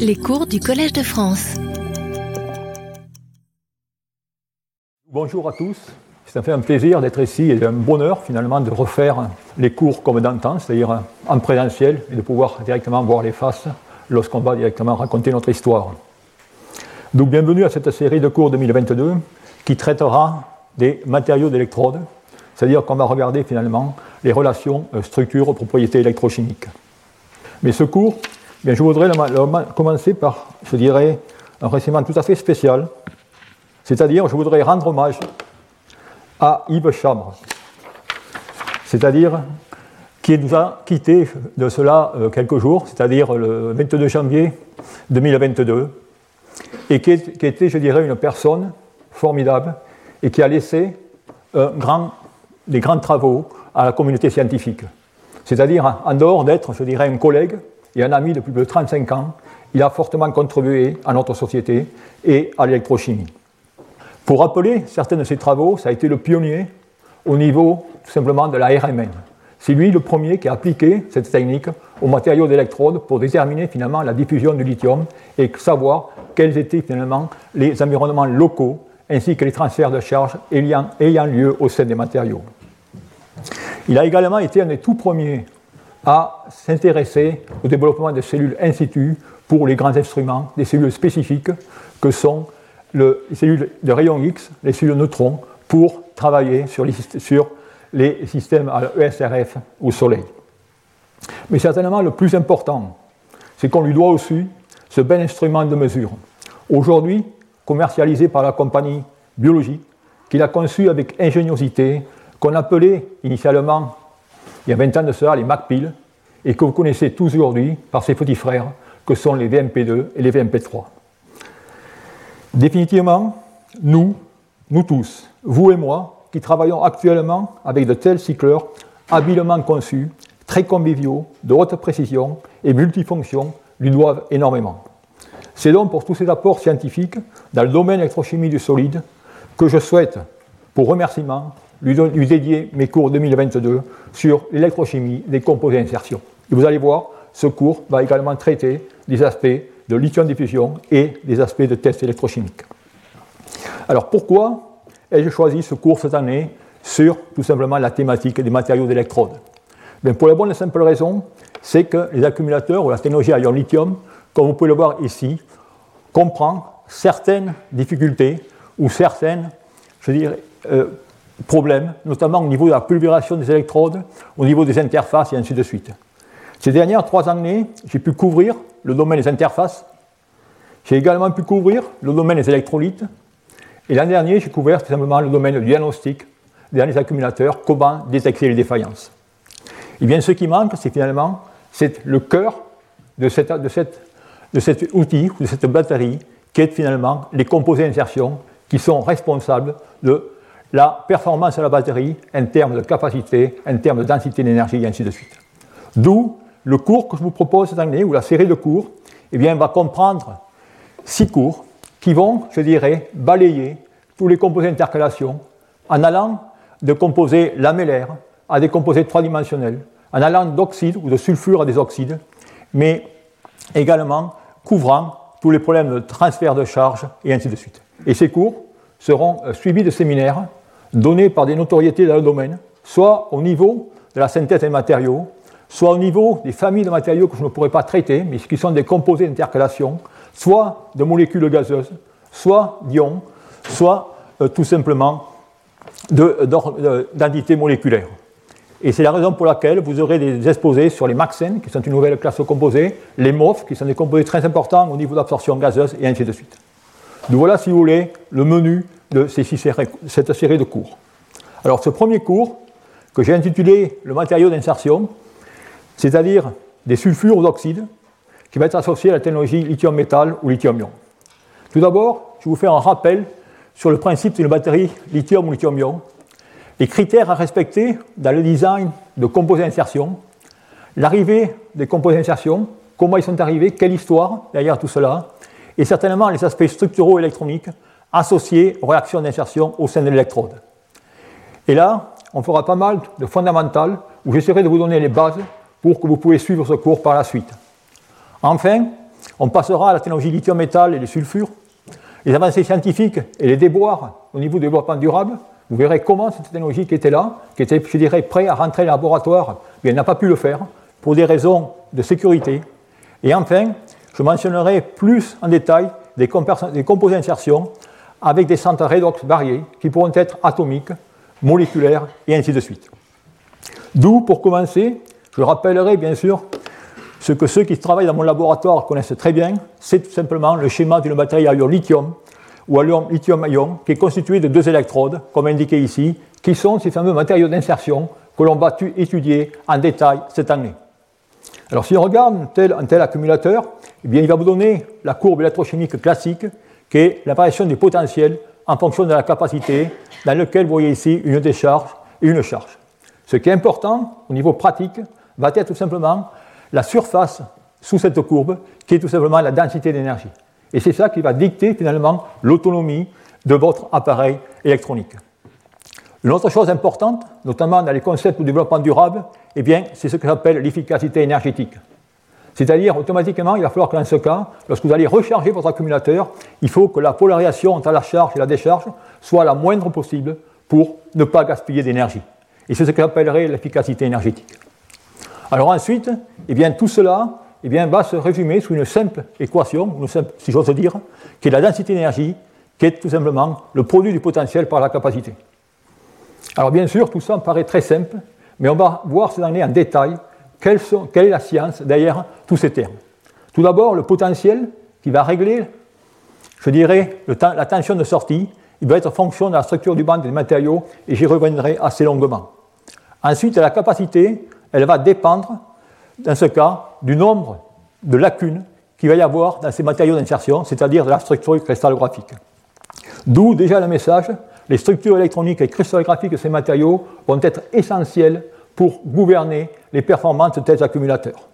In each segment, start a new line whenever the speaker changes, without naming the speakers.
Les cours du Collège de France.
Bonjour à tous. Ça fait un plaisir d'être ici et un bonheur finalement de refaire les cours comme d'antan, c'est-à-dire en présentiel et de pouvoir directement voir les faces lorsqu'on va directement raconter notre histoire. Donc bienvenue à cette série de cours 2022 qui traitera des matériaux d'électrode, c'est-à-dire qu'on va regarder finalement les relations euh, structure-propriétés électrochimiques. Mais ce cours, bien, je voudrais commencer par, je dirais, un renseignement tout à fait spécial, c'est-à-dire je voudrais rendre hommage à Yves Chambre, c'est-à-dire qui nous a quittés de cela euh, quelques jours, c'est-à-dire le 22 janvier 2022, et qui, était, je dirais, une personne formidable et qui a laissé des grands travaux à la communauté scientifique. C'est-à-dire, en dehors d'être, je dirais, un collègue et un ami depuis plus de 35 ans, il a fortement contribué à notre société et à l'électrochimie. Pour rappeler certains de ses travaux, ça a été le pionnier au niveau tout simplement de la RMN. C'est lui le premier qui a appliqué cette technique aux matériaux d'électrode pour déterminer finalement la diffusion du lithium et savoir quels étaient finalement les environnements locaux ainsi que les transferts de charge ayant, ayant lieu au sein des matériaux. Il a également été un des tout premiers à s'intéresser au développement des cellules in situ pour les grands instruments, des cellules spécifiques que sont les cellules de rayons X, les cellules neutrons, pour travailler sur les, systèmes à ESRF au Soleil. Mais certainement le plus important, c'est qu'on lui doit aussi ce bel instrument de mesure, aujourd'hui commercialisé par la compagnie biologique, qu'il a conçu avec ingéniosité qu'on appelait initialement, il y a 20 ans de cela, les MacPill, et que vous connaissez tous aujourd'hui par ses petits frères, que sont les VMP2 et les VMP3. Définitivement, nous, nous tous, vous et moi, qui travaillons actuellement avec de tels cycleurs habilement conçus, très conviviaux, de haute précision et multifonctions, lui doivent énormément. C'est donc pour tous ces apports scientifiques dans le domaine électrochimie du solide que je souhaite, pour remerciement, lui, dédier mes cours 2022 sur l'électrochimie des composés d'insertion. Et vous allez voir, ce cours va également traiter des aspects de lithium-diffusion et des aspects de tests électrochimiques. Alors pourquoi ai-je choisi ce cours cette année sur tout simplement la thématique des matériaux d'électrode? Pour la bonne et simple raison, c'est que les accumulateurs ou la technologie à ion lithium, comme vous pouvez le voir ici, comprend certaines difficultés ou certaines, je dirais, euh, problèmes, notamment au niveau de la pulvérisation des électrodes, au niveau des interfaces et ainsi de suite. Ces dernières trois années, j'ai pu couvrir le domaine des interfaces, j'ai également pu couvrir le domaine des électrolytes, et l'an dernier, j'ai couvert tout simplement le domaine du diagnostic des accumulateurs, comment détecter les défaillances. Et eh bien, ce qui manque, c'est finalement le cœur de, cette, de, cette, de cet outil, de cette batterie, qui est finalement les composés d'insertion qui sont responsables de la performance de la batterie en termes de capacité, en termes de densité d'énergie, et ainsi de suite. D'où le cours que je vous propose cette année, ou la série de cours, eh bien, va comprendre six cours qui vont, je dirais, balayer tous les composés d'intercalation en allant de composés lamellaires à des composés trois-dimensionnels, en allant d'oxyde ou de sulfure à des oxydes, mais également couvrant tous les problèmes de transfert de charge et ainsi de suite. Et ces cours seront euh, suivis de séminaires donnés par des notoriétés dans le domaine, soit au niveau de la synthèse des matériaux, soit au niveau des familles de matériaux que je ne pourrais pas traiter, mais qui sont des composés d'intercalation, soit de molécules gazeuses, soit d'ions, soit euh, tout simplement d'entités moléculaires. Et c'est la raison pour laquelle vous aurez des exposés sur les MAXEN, qui sont une nouvelle classe composée, les MOF, qui sont des composés très importants au niveau d'absorption gazeuse, et ainsi de suite. Donc voilà, si vous voulez, le menu de cette série de cours. Alors ce premier cours, que j'ai intitulé Le matériau d'insertion, c'est-à-dire des sulfures aux oxydes, qui va être associé à la technologie lithium-métal ou lithium-ion. Tout d'abord, je vous faire un rappel sur le principe d'une batterie lithium ou lithium-ion, les critères à respecter dans le design de composés d'insertion, l'arrivée des composés d'insertion, comment ils sont arrivés, quelle histoire derrière tout cela, et certainement les aspects structuraux électroniques associés aux réactions d'insertion au sein de l'électrode. Et là, on fera pas mal de fondamentales où j'essaierai de vous donner les bases pour que vous puissiez suivre ce cours par la suite. Enfin, On passera à la technologie lithium-métal et les sulfures. Les avancées scientifiques et les déboires au niveau du développement durable. Vous verrez comment cette technologie qui était là, qui était, je dirais, prête à rentrer dans le laboratoire, elle n'a pas pu le faire pour des raisons de sécurité. Et enfin, je mentionnerai plus en détail des, composés d'insertion avec des centres redox variés qui pourront être atomiques, moléculaires et ainsi de suite. D'où, pour commencer, je rappellerai bien sûr ce que ceux qui travaillent dans mon laboratoire connaissent très bien, c'est tout simplement le schéma d'une batterie à ion lithium ou à lithium-ion qui est constitué de deux électrodes, comme indiqué ici, qui sont ces fameux matériaux d'insertion que l'on va étudier en détail cette année. Alors si on regarde un tel, un tel accumulateur, eh bien, il va vous donner la courbe électrochimique classique, qui est l'apparition du potentiel en fonction de la capacité, dans lequel vous voyez ici une décharge et une charge. Ce qui est important au niveau pratique va être tout simplement la surface sous cette courbe, qui est tout simplement la densité d'énergie. Et c'est ça qui va dicter finalement l'autonomie de votre appareil électronique. Une autre chose importante, notamment dans les concepts de développement durable, eh c'est ce que j'appelle l'efficacité énergétique. C'est-à-dire, automatiquement, il va falloir que dans ce cas, lorsque vous allez recharger votre accumulateur, il faut que la polarisation entre la charge et la décharge soit la moindre possible pour ne pas gaspiller d'énergie. Et c'est ce que j'appellerais l'efficacité énergétique. Alors ensuite, eh bien, tout cela eh bien, va se résumer sous une simple équation, si j'ose dire, qui est la densité d'énergie, qui est tout simplement le produit du potentiel par la capacité. Alors bien sûr, tout ça me paraît très simple, mais on va voir cette année en détail quelle, est la science derrière tous ces termes? Tout d'abord, le potentiel qui va régler, je dirais, la tension de sortie, il va être fonction de la structure du banc des matériaux, et j'y reviendrai assez longuement. Ensuite, la capacité, elle va dépendre, dans ce cas, du nombre de lacunes qu'il va y avoir dans ces matériaux d'insertion, c'est-à-dire de la structure cristallographique. D'où déjà le message, les structures électroniques et cristallographiques de ces matériaux vont être essentielles pour gouverner les performances de tels accumulateurs.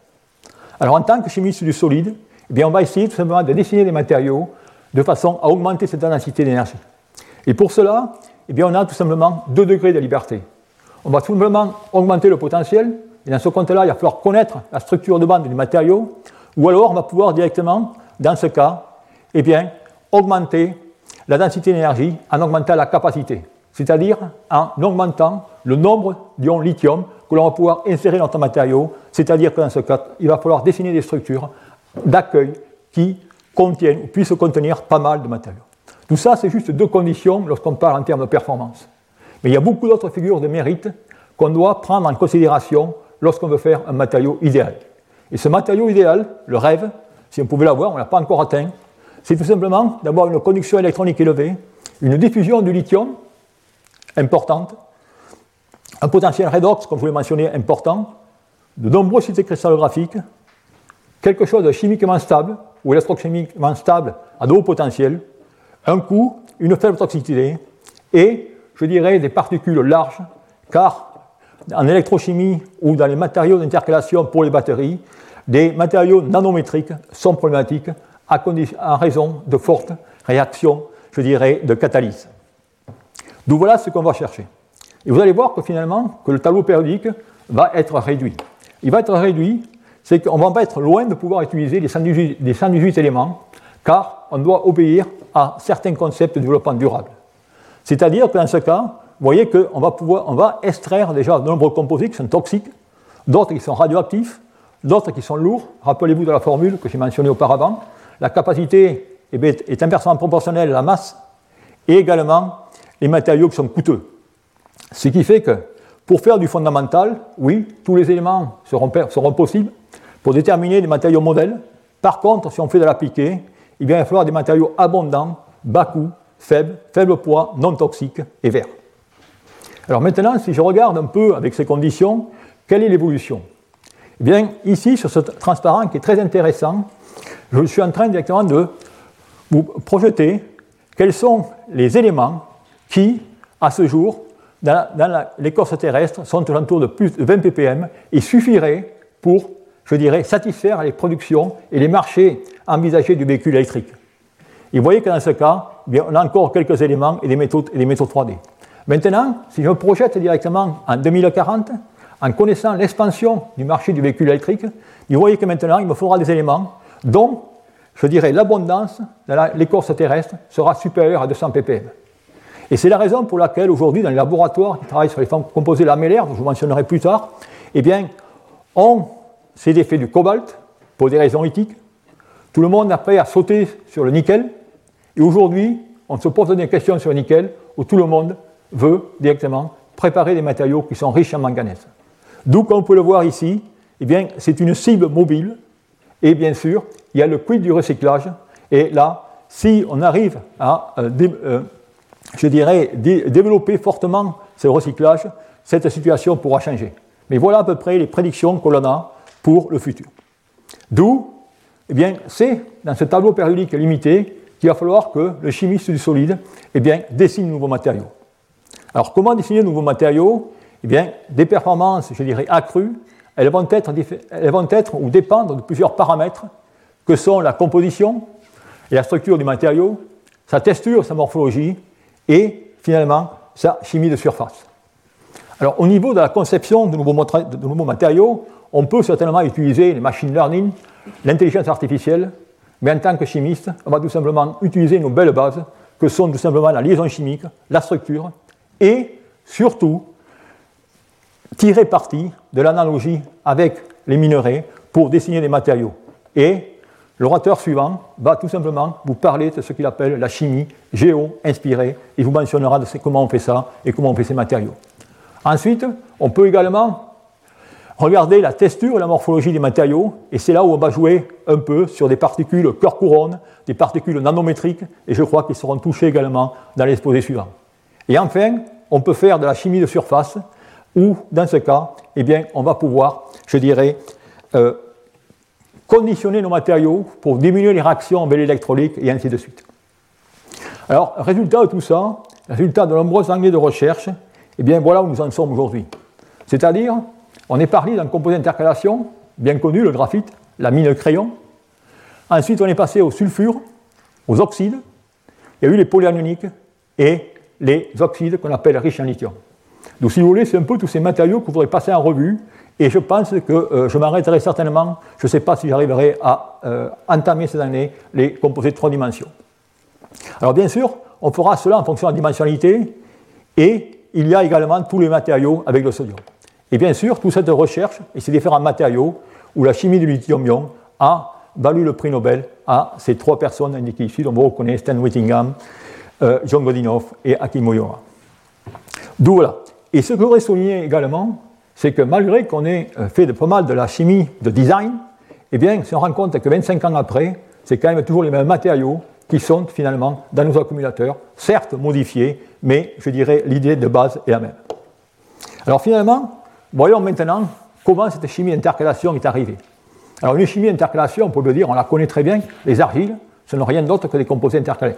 Alors en tant que chimiste du solide, eh bien, on va essayer tout simplement de dessiner les matériaux de façon à augmenter cette densité d'énergie. Et pour cela, eh bien, on a tout simplement deux degrés de liberté. On va tout simplement augmenter le potentiel, et dans ce compte-là, il va falloir connaître la structure de bande du matériau, ou alors on va pouvoir directement, dans ce cas, eh bien, augmenter la densité d'énergie en augmentant la capacité, c'est-à-dire en augmentant le nombre d'ions lithium que l'on va pouvoir insérer dans notre matériau, c'est-à-dire que dans ce cas, il va falloir dessiner des structures d'accueil qui contiennent ou puissent contenir pas mal de matériaux. Tout ça, c'est juste deux conditions lorsqu'on parle en termes de performance. Mais il y a beaucoup d'autres figures de mérite qu'on doit prendre en considération lorsqu'on veut faire un matériau idéal. Et ce matériau idéal, le rêve, si on pouvait l'avoir, on ne l'a pas encore atteint, c'est tout simplement d'avoir une conduction électronique élevée, une diffusion du lithium importante, un potentiel redox, comme je vous l'ai mentionné, important, de nombreux cités cristallographiques, quelque chose de chimiquement stable ou électrochimiquement stable à de hauts potentiels, un coût, une faible toxicité et, je dirais, des particules larges, car en électrochimie ou dans les matériaux d'intercalation pour les batteries, des matériaux nanométriques sont problématiques en raison de fortes réactions, je dirais, de catalyse. D'où voilà ce qu'on va chercher. Et vous allez voir que finalement, que le tableau périodique va être réduit. Il va être réduit, c'est qu'on va être loin de pouvoir utiliser les 118, éléments, car on doit obéir à certains concepts de développement durable. C'est-à-dire que dans ce cas, vous voyez qu'on va, va extraire déjà de nombreux composés qui sont toxiques, d'autres qui sont radioactifs, d'autres qui sont lourds. Rappelez-vous de la formule que j'ai mentionnée auparavant la capacité est inversement proportionnelle à la masse, et également les matériaux qui sont coûteux. Ce qui fait que pour faire du fondamental, oui, tous les éléments seront, possibles pour déterminer des matériaux modèles. Par contre, si on fait de l'appliqué, il va falloir des matériaux abondants, bas coût, faibles, faible poids, non toxiques et verts. Alors maintenant, si je regarde un peu avec ces conditions, quelle est l'évolution? Eh bien, ici, sur ce transparent qui est très intéressant, je suis en train directement de vous projeter quels sont les éléments qui, à ce jour, dans, l'écorce terrestre, sont autour de plus de 20 ppm et suffiraient pour, je dirais, satisfaire les productions et les marchés envisagés du véhicule électrique. Et vous voyez que dans ce cas, eh on a encore quelques éléments et des métaux, et des métaux 3D. Maintenant, si je me projette directement en 2040, en connaissant l'expansion du marché du véhicule électrique, vous voyez que maintenant, il me faudra des éléments dont je dirais, l'abondance dans l'écorce terrestre sera supérieure à 200 ppm. Et c'est la raison pour laquelle aujourd'hui, dans les laboratoires qui travaillent sur les composés lamellaires, dont je mentionnerai plus tard, eh bien, on s'est défait du cobalt pour des raisons éthiques. Tout le monde prêt à sauter sur le nickel. Et aujourd'hui, on se pose des questions sur le nickel où tout le monde veut directement préparer des matériaux qui sont riches en manganèse. D'où, comme on peut le voir ici, eh bien, c'est une cible mobile. Et bien sûr, il y a le quid du recyclage. Et là, si on arrive à, euh, euh, je dirais, développer fortement ce recyclage, cette situation pourra changer. Mais voilà à peu près les prédictions que l'on a pour le futur. D'où, eh bien, c'est dans ce tableau périodique limité qu'il va falloir que le chimiste du solide eh bien, dessine de nouveaux matériaux. Alors, comment dessiner de nouveaux matériaux? Eh bien, des performances, je dirais, accrues, elles vont être, elles vont être ou dépendre de plusieurs paramètres que sont la composition et la structure du matériau, sa texture, sa morphologie et finalement sa chimie de surface. Alors, au niveau de la conception de nouveaux, matériaux, on peut certainement utiliser les machine learning, l'intelligence artificielle, mais en tant que chimiste, on va tout simplement utiliser nos belles bases, que sont tout simplement la liaison chimique, la structure, et surtout tirer parti de l'analogie avec les minerais pour dessiner des matériaux. Et l'orateur suivant va tout simplement vous parler de ce qu'il appelle la chimie géo-inspirée, et vous mentionnera comment on fait ça et comment on fait ces matériaux. Ensuite, on peut également Regardez la texture et la morphologie des matériaux, et c'est là où on va jouer un peu sur des particules cœur-couronne, des particules nanométriques, et je crois qu'ils seront touchés également dans l'exposé suivant. Et enfin, on peut faire de la chimie de surface, où, dans ce cas, eh bien, on va pouvoir, je dirais, euh, conditionner nos matériaux pour diminuer les réactions en belle électrolyque, et ainsi de suite. Alors, résultat de tout ça, résultat de nombreuses années de recherche, eh bien, voilà où nous en sommes aujourd'hui. C'est-à-dire on est parti d'un composé d'intercalation, bien connu, le graphite, la mine crayon. Ensuite, on est passé au sulfure, aux oxydes. Il y a eu les polyanioniques et les oxydes qu'on appelle riches en lithium. Donc, si vous voulez, c'est un peu tous ces matériaux que vous passer en revue. Et je pense que euh, je m'arrêterai certainement, je ne sais pas si j'arriverai à euh, entamer cette année les composés de trois dimensions. Alors, bien sûr, on fera cela en fonction de la dimensionnalité. Et il y a également tous les matériaux avec le sodium. Et bien sûr, toute cette recherche et ces différents matériaux où la chimie du lithium-ion a valu le prix Nobel à ces trois personnes indiquées ici, dont vous reconnaissez Stan Whittingham, euh, John Godinoff et Aki Moyora. D'où voilà. Et ce que je voudrais souligner également, c'est que malgré qu'on ait euh, fait de pas mal de la chimie de design, eh bien, si on rend compte que 25 ans après, c'est quand même toujours les mêmes matériaux qui sont finalement dans nos accumulateurs, certes modifiés, mais je dirais l'idée de base est la même. Alors finalement, Voyons maintenant comment cette chimie d'intercalation est arrivée. Alors une chimie d'intercalation, on peut le dire, on la connaît très bien, les argiles, ce sont rien d'autre que des composés intercalaires.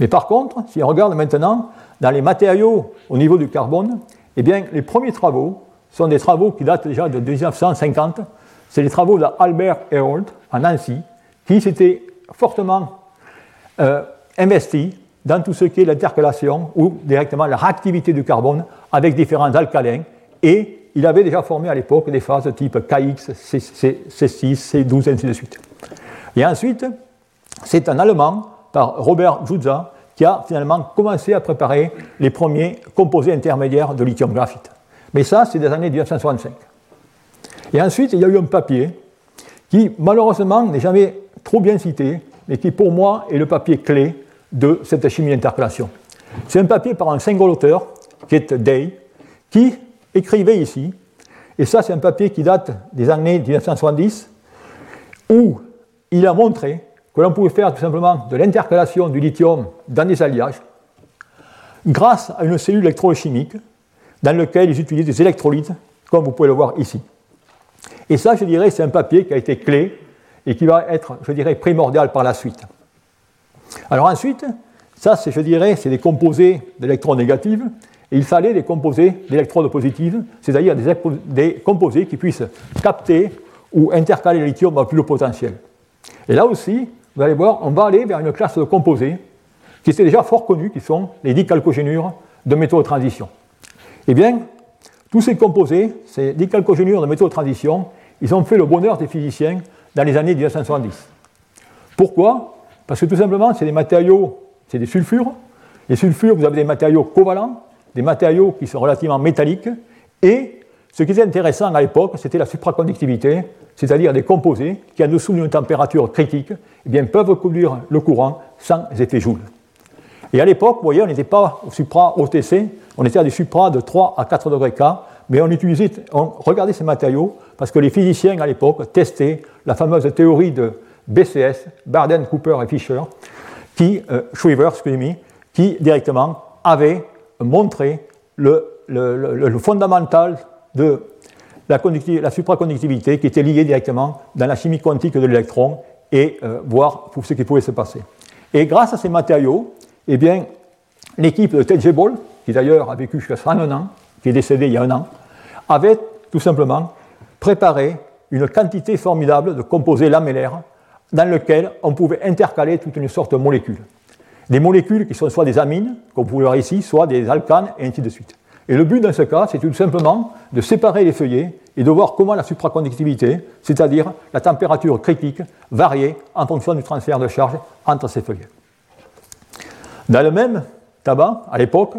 Mais par contre, si on regarde maintenant dans les matériaux au niveau du carbone, eh bien, les premiers travaux sont des travaux qui datent déjà de 1950. C'est les travaux d'Albert Herold à Nancy, qui s'était fortement euh, investi dans tout ce qui est l'intercalation ou directement la réactivité du carbone avec différents alcalins et il avait déjà formé à l'époque des phases type KX, C6, C12, et ainsi de suite. Et ensuite, c'est un Allemand, par Robert Judza, qui a finalement commencé à préparer les premiers composés intermédiaires de lithium graphite. Mais ça, c'est des années 1965. Et ensuite, il y a eu un papier qui, malheureusement, n'est jamais trop bien cité, mais qui, pour moi, est le papier clé de cette chimie d'intercalation. C'est un papier par un single auteur, qui est Day, qui écrivait ici, et ça c'est un papier qui date des années 1970, où il a montré que l'on pouvait faire tout simplement de l'intercalation du lithium dans des alliages grâce à une cellule électrochimique dans laquelle ils utilisent des électrolytes, comme vous pouvez le voir ici. Et ça, je dirais, c'est un papier qui a été clé et qui va être, je dirais, primordial par la suite. Alors ensuite, ça, je dirais, c'est des composés d'électronégatifs il fallait des composés d'électrodes positives, c'est-à-dire des, composés qui puissent capter ou intercaler le lithium à plus haut potentiel. Et là aussi, vous allez voir, on va aller vers une classe de composés qui étaient déjà fort connus, qui sont les dicalcogénures de métaux de transition. Eh bien, tous ces composés, ces dicalcogénures de métaux de transition, ils ont fait le bonheur des physiciens dans les années 1970. Pourquoi? Parce que tout simplement, c'est des matériaux, c'est des sulfures. Les sulfures, vous avez des matériaux covalents, des matériaux qui sont relativement métalliques, et ce qui était intéressant à l'époque, c'était la supraconductivité, c'est-à-dire des composés qui, en dessous d'une température critique, eh bien, peuvent conduire le courant sans effet Joule. Et à l'époque, vous voyez, on n'était pas au supra OTC, on était à des supras de 3 à 4 degrés K, mais on utilisait, on regardait ces matériaux parce que les physiciens à l'époque testaient la fameuse théorie de BCS, Barden, Cooper et Fisher, qui, euh, excusez-moi, qui directement avait montré le, fondamental de la, la, supraconductivité qui était liée directement dans la chimie quantique de l'électron et euh, voir pour ce qui pouvait se passer. Et grâce à ces matériaux, eh bien, l'équipe de Ted Ball, qui d'ailleurs a vécu jusqu'à 101 ans, qui est décédé il y a un an, avait tout simplement préparé une quantité formidable de composés lamellaires dans lesquels on pouvait intercaler toute une sorte de molécules. Des molécules qui sont soit des amines, comme vous pouvez voir ici, soit des alcanes, et ainsi de suite. Et le but dans ce cas, c'est tout simplement de séparer les feuillets et de voir comment la supraconductivité, c'est-à-dire la température critique, variait en fonction du transfert de charge entre ces feuillets. Dans le même tabac, à l'époque,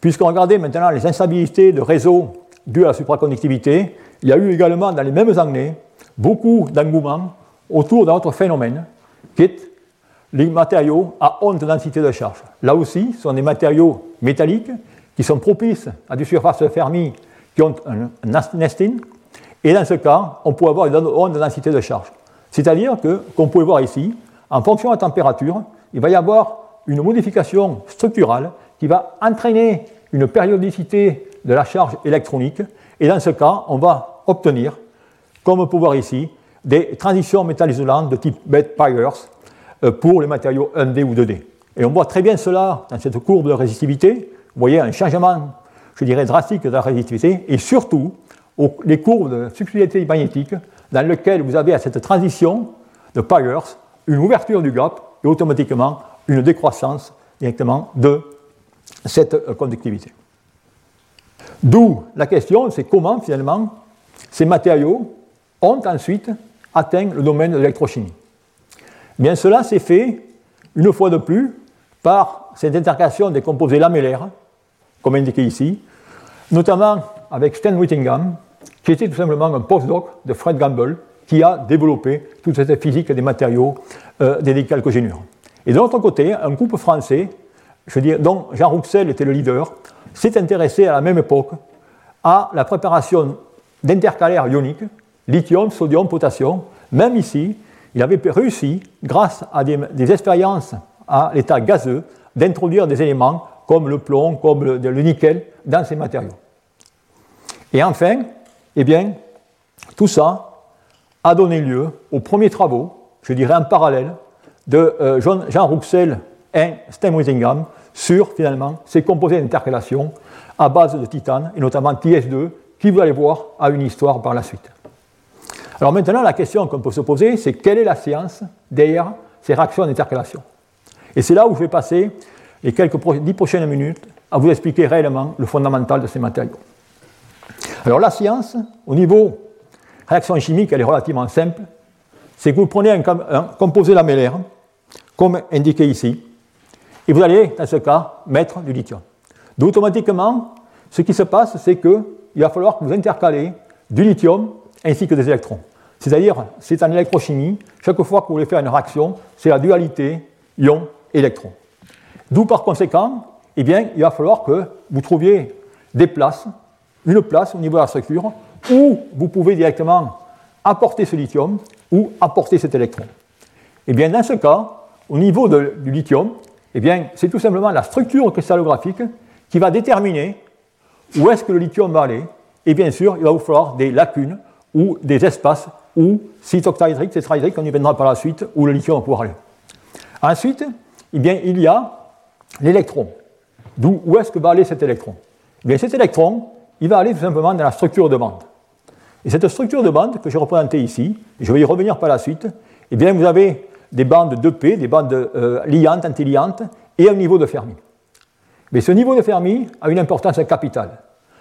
puisqu'on regardait maintenant les instabilités de réseau dues à la supraconductivité, il y a eu également dans les mêmes années beaucoup d'engouement autour d'un autre phénomène qui est les matériaux à haute densité de charge. Là aussi, ce sont des matériaux métalliques qui sont propices à des surfaces Fermi qui ont un nesting, et dans ce cas, on peut avoir une haute densité de charge. C'est-à-dire que, comme vous pouvez voir ici, en fonction de la température, il va y avoir une modification structurale qui va entraîner une périodicité de la charge électronique, et dans ce cas, on va obtenir, comme on peut voir ici, des transitions métal-isolantes de type bed-pyres euh, pour les matériaux 1D ou 2D. Et on voit très bien cela dans cette courbe de résistivité. Vous voyez un changement, je dirais, drastique de la résistivité, et surtout les courbes de subtilité magnétique dans lesquelles vous avez à cette transition de Pyers une ouverture du gap et automatiquement une décroissance directement de cette conductivité. D'où la question, c'est comment finalement ces matériaux ont ensuite atteint le domaine de l'électrochimie. Bien cela s'est fait une fois de plus par cette intercalation des composés lamellaires, comme indiqué ici, notamment avec Stan Whittingham, qui était tout simplement un postdoc de Fred Gamble, qui a développé toute cette physique des matériaux euh, des décalcogénures. Et de l'autre côté, un groupe français, je veux dire, dont Jean Rouxel était le leader, s'est intéressé à la même époque à la préparation d'intercalaires ioniques, lithium, sodium, potassium. Même ici, il avait réussi, grâce à des, expériences à l'état gazeux, d'introduire des éléments comme le plomb, comme le, le, nickel dans ces matériaux. Et enfin, eh bien, tout ça a donné lieu aux premiers travaux, je dirais en parallèle, de euh, Jean Rouxel et Stan Wisingham sur finalement ces composés d'intercalation à base de titane, et notamment TS2, qui, vous allez voir, a une histoire par la suite. Alors maintenant, la question qu'on peut se poser, c'est quelle est la science derrière ces réactions d'intercalation Et c'est là où je vais passer les quelques dix prochaines minutes à vous expliquer réellement le fondamental de ces matériaux. Alors la science, au niveau réaction chimique, elle est relativement simple. C'est que vous prenez un, composé lamellaire, comme indiqué ici, et vous allez, dans ce cas, mettre du lithium. Donc automatiquement, ce qui se passe, c'est qu'il va falloir que vous intercalez du lithium ainsi que des électrons. C'est-à-dire, c'est en électrochimie, chaque fois que vous voulez faire une réaction, c'est la dualité ion-électron. D'où par conséquent, eh bien, il va falloir que vous trouviez des places, une place au niveau de la structure, où vous pouvez directement apporter ce lithium ou apporter cet électron. Eh bien, dans ce cas, au niveau du lithium, eh bien, c'est tout simplement la structure cristallographique qui va déterminer où est-ce que le lithium va aller. Et bien sûr, il va vous falloir des lacunes ou des espaces où, si c'est c'est on y viendra par la suite, où le lithium va pouvoir aller. Ensuite, eh bien, il y a l'électron. D'où où est-ce que va aller cet électron? Eh bien, Cet électron, il va aller tout simplement dans la structure de bande. Et cette structure de bande que j'ai représentée ici, je vais y revenir par la suite, eh bien, vous avez des bandes 2P, des bandes euh, liantes, antiliantes, et un niveau de Fermi. Mais ce niveau de Fermi a une importance capitale,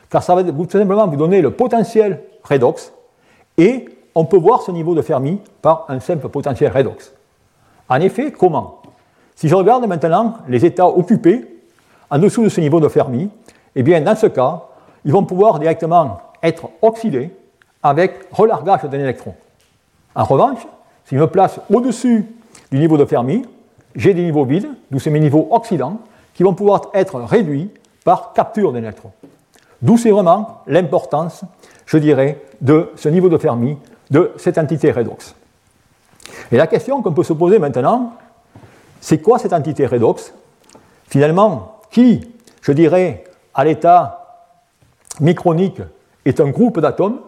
car ça va tout simplement vous donner le potentiel redox, et on peut voir ce niveau de Fermi par un simple potentiel redox. En effet, comment? Si je regarde maintenant les états occupés en dessous de ce niveau de Fermi, eh bien, dans ce cas, ils vont pouvoir directement être oxydés avec relargage d'un électron. En revanche, si je me place au-dessus du niveau de Fermi, j'ai des niveaux vides, d'où c'est mes niveaux oxydants, qui vont pouvoir être réduits par capture d'un électron. D'où c'est vraiment l'importance, je dirais, de ce niveau de Fermi, de cette entité redox. Et la question qu'on peut se poser maintenant, c'est quoi cette entité redox? Finalement, qui, je dirais, à l'état micronique, est un groupe d'atomes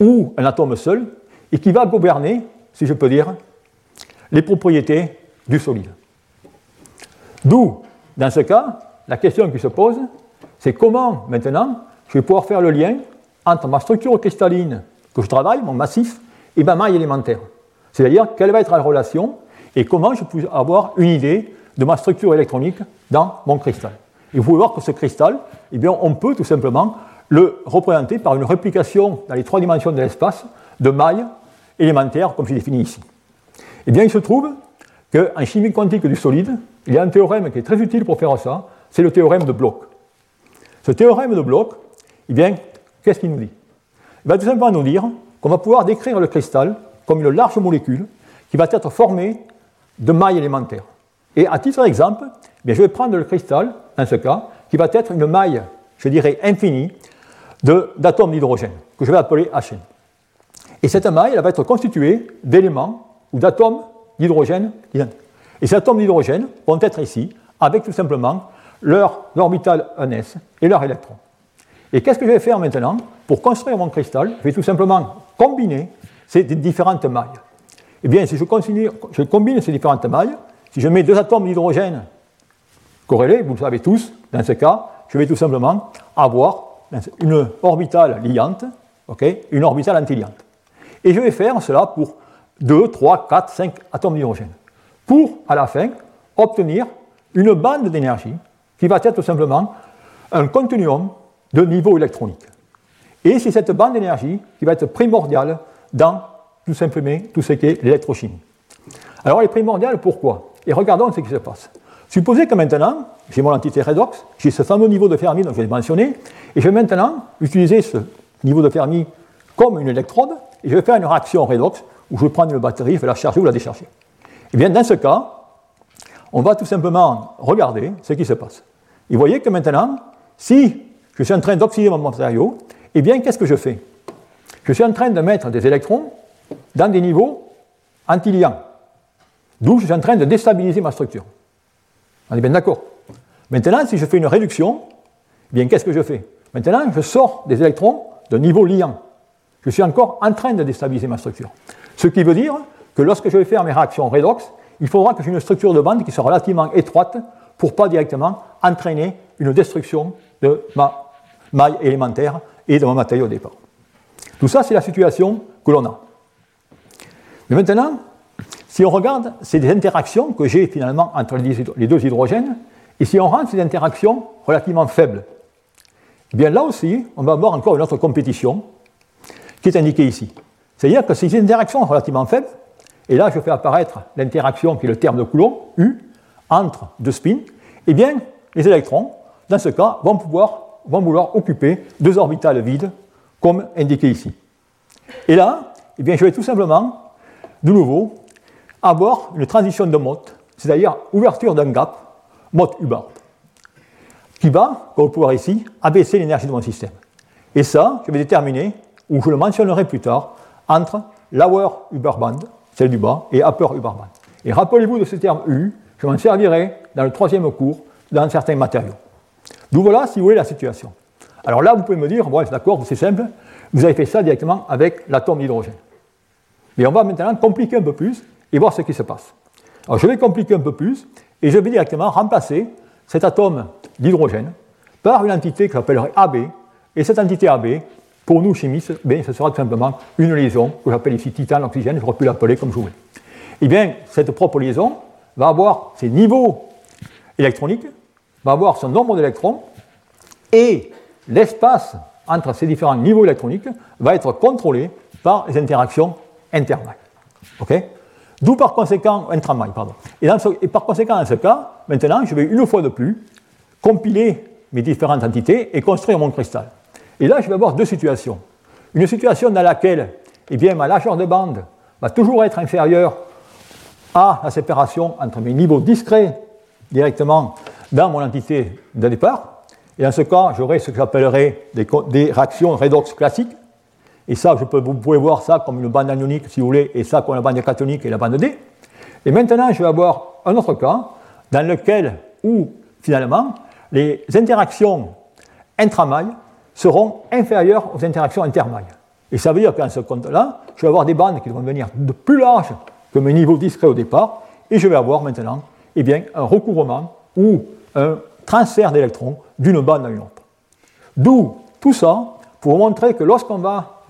ou un atome seul, et qui va gouverner, si je peux dire, les propriétés du solide. D'où, dans ce cas, la question qui se pose, c'est comment maintenant je vais pouvoir faire le lien entre ma structure cristalline que je travaille, mon massif, et ma maille élémentaire. C'est-à-dire quelle va être la relation et comment je peux avoir une idée de ma structure électronique dans mon cristal. Et vous pouvez voir que ce cristal, eh bien, on peut tout simplement le représenter par une réplication dans les trois dimensions de l'espace de mailles élémentaires, comme je définis ici. Eh bien, il se trouve qu'en chimie quantique du solide, il y a un théorème qui est très utile pour faire ça, c'est le théorème de Bloch. Ce théorème de Bloch, eh bien, qu'est-ce qu'il nous dit? Il va tout simplement nous dire qu'on va pouvoir décrire le cristal comme une large molécule qui va être formée de mailles élémentaires. Et à titre d'exemple, eh je vais prendre le cristal, dans ce cas, qui va être une maille, je dirais, infinie d'atomes d'hydrogène, que je vais appeler Hn. Et cette maille, elle va être constituée d'éléments ou d'atomes d'hydrogène Et ces atomes d'hydrogène vont être ici, avec tout simplement leur orbital 1s et leur électron. Et qu'est-ce que je vais faire maintenant Pour construire mon cristal, je vais tout simplement combiner ces différentes mailles. Eh bien, si je, je combine ces différentes mailles, si je mets deux atomes d'hydrogène corrélés, vous le savez tous, dans ce cas, je vais tout simplement avoir une orbitale liante, une orbitale antiliante. Et je vais faire cela pour 2, 3, 4, 5 atomes d'hydrogène, pour, à la fin, obtenir une bande d'énergie qui va être tout simplement un continuum de niveau électronique. Et c'est cette bande d'énergie qui va être primordiale dans tout simplement tout ce qui est l'électrochimie. Alors elle est primordiale pourquoi? Et regardons ce qui se passe. Supposez que maintenant, j'ai mon entité redox, j'ai ce fameux niveau de Fermi dont je l'ai mentionné, et je vais maintenant utiliser ce niveau de Fermi comme une électrode, et je vais faire une réaction redox, où je vais prendre une batterie, je vais la charger ou la décharger. Et eh bien, dans ce cas, on va tout simplement regarder ce qui se passe. Et vous voyez que maintenant, si je suis en train d'oxyder mon matériau, eh bien, qu'est-ce que je fais? Je suis en train de mettre des électrons dans des niveaux antiliants. D'où je suis en train de déstabiliser ma structure. On est bien d'accord? Maintenant, si je fais une réduction, eh bien qu'est-ce que je fais? Maintenant, je sors des électrons de niveau liant. Je suis encore en train de déstabiliser ma structure. Ce qui veut dire que lorsque je vais faire mes réactions redox, il faudra que j'ai une structure de bande qui soit relativement étroite pour pas directement entraîner une destruction de ma maille élémentaire et de mon matériau au départ. Tout ça, c'est la situation que l'on a. Mais maintenant, si on regarde, des interactions que j'ai finalement entre les deux hydrogènes, et si on rend ces interactions relativement faibles, eh bien là aussi, on va avoir encore une autre compétition qui est indiquée ici. C'est-à-dire que ces interactions sont relativement faibles, et là je fais apparaître l'interaction qui est le terme de Coulomb, U, entre deux spins, eh bien les électrons, dans ce cas, vont, pouvoir, vont vouloir occuper deux orbitales vides, comme indiqué ici. Et là, eh bien, je vais tout simplement, de nouveau, avoir une transition de Mott, c'est-à-dire ouverture d'un gap, Mott Hubbard, qui va, comme vous pouvez voir ici, abaisser l'énergie de mon système. Et ça, je vais déterminer, ou je le mentionnerai plus tard, entre lower Hubbard band, celle du bas, et upper Hubbard band. Et rappelez-vous de ce terme U, je m'en servirai dans le troisième cours dans certains matériaux. D'où voilà, si vous voulez, la situation. Alors là, vous pouvez me dire, bon, d'accord, c'est simple, vous avez fait ça directement avec l'atome d'hydrogène. Mais on va maintenant compliquer un peu plus et voir ce qui se passe. Alors je vais compliquer un peu plus et je vais directement remplacer cet atome d'hydrogène par une entité que j'appellerai AB. Et cette entité AB, pour nous chimistes, bien, ce sera tout simplement une liaison que j'appelle ici titane-oxygène, j'aurais pu l'appeler comme je voulais. Et eh bien, cette propre liaison va avoir ses niveaux électroniques, va avoir son nombre d'électrons, et l'espace entre ces différents niveaux électroniques va être contrôlé par les interactions intervalles. OK? D'où par conséquent, intramaille, pardon. Et, et, par conséquent, dans ce cas, maintenant, je vais une fois de plus compiler mes différentes entités et construire mon cristal. Et là, je vais avoir deux situations. Une situation dans laquelle eh bien, ma largeur de bande va toujours être inférieure à la séparation entre mes niveaux discrets directement dans mon entité de départ. Et dans ce cas, j'aurai ce que j'appellerai des, réactions redox classiques. Et ça, vous pouvez voir ça comme une bande anionique, si vous voulez, et ça comme la bande cationique et la bande D. Et maintenant, je vais avoir un autre cas dans lequel, où finalement, les interactions intramailles seront inférieures aux interactions intermailles. Et ça veut dire qu'en ce compte-là, je vais avoir des bandes qui vont devenir de plus larges que mes niveaux discrets au départ, et je vais avoir maintenant eh bien, un recouvrement ou un transfert d'électrons d'une bande à une autre. D'où tout ça pour vous montrer que lorsqu'on va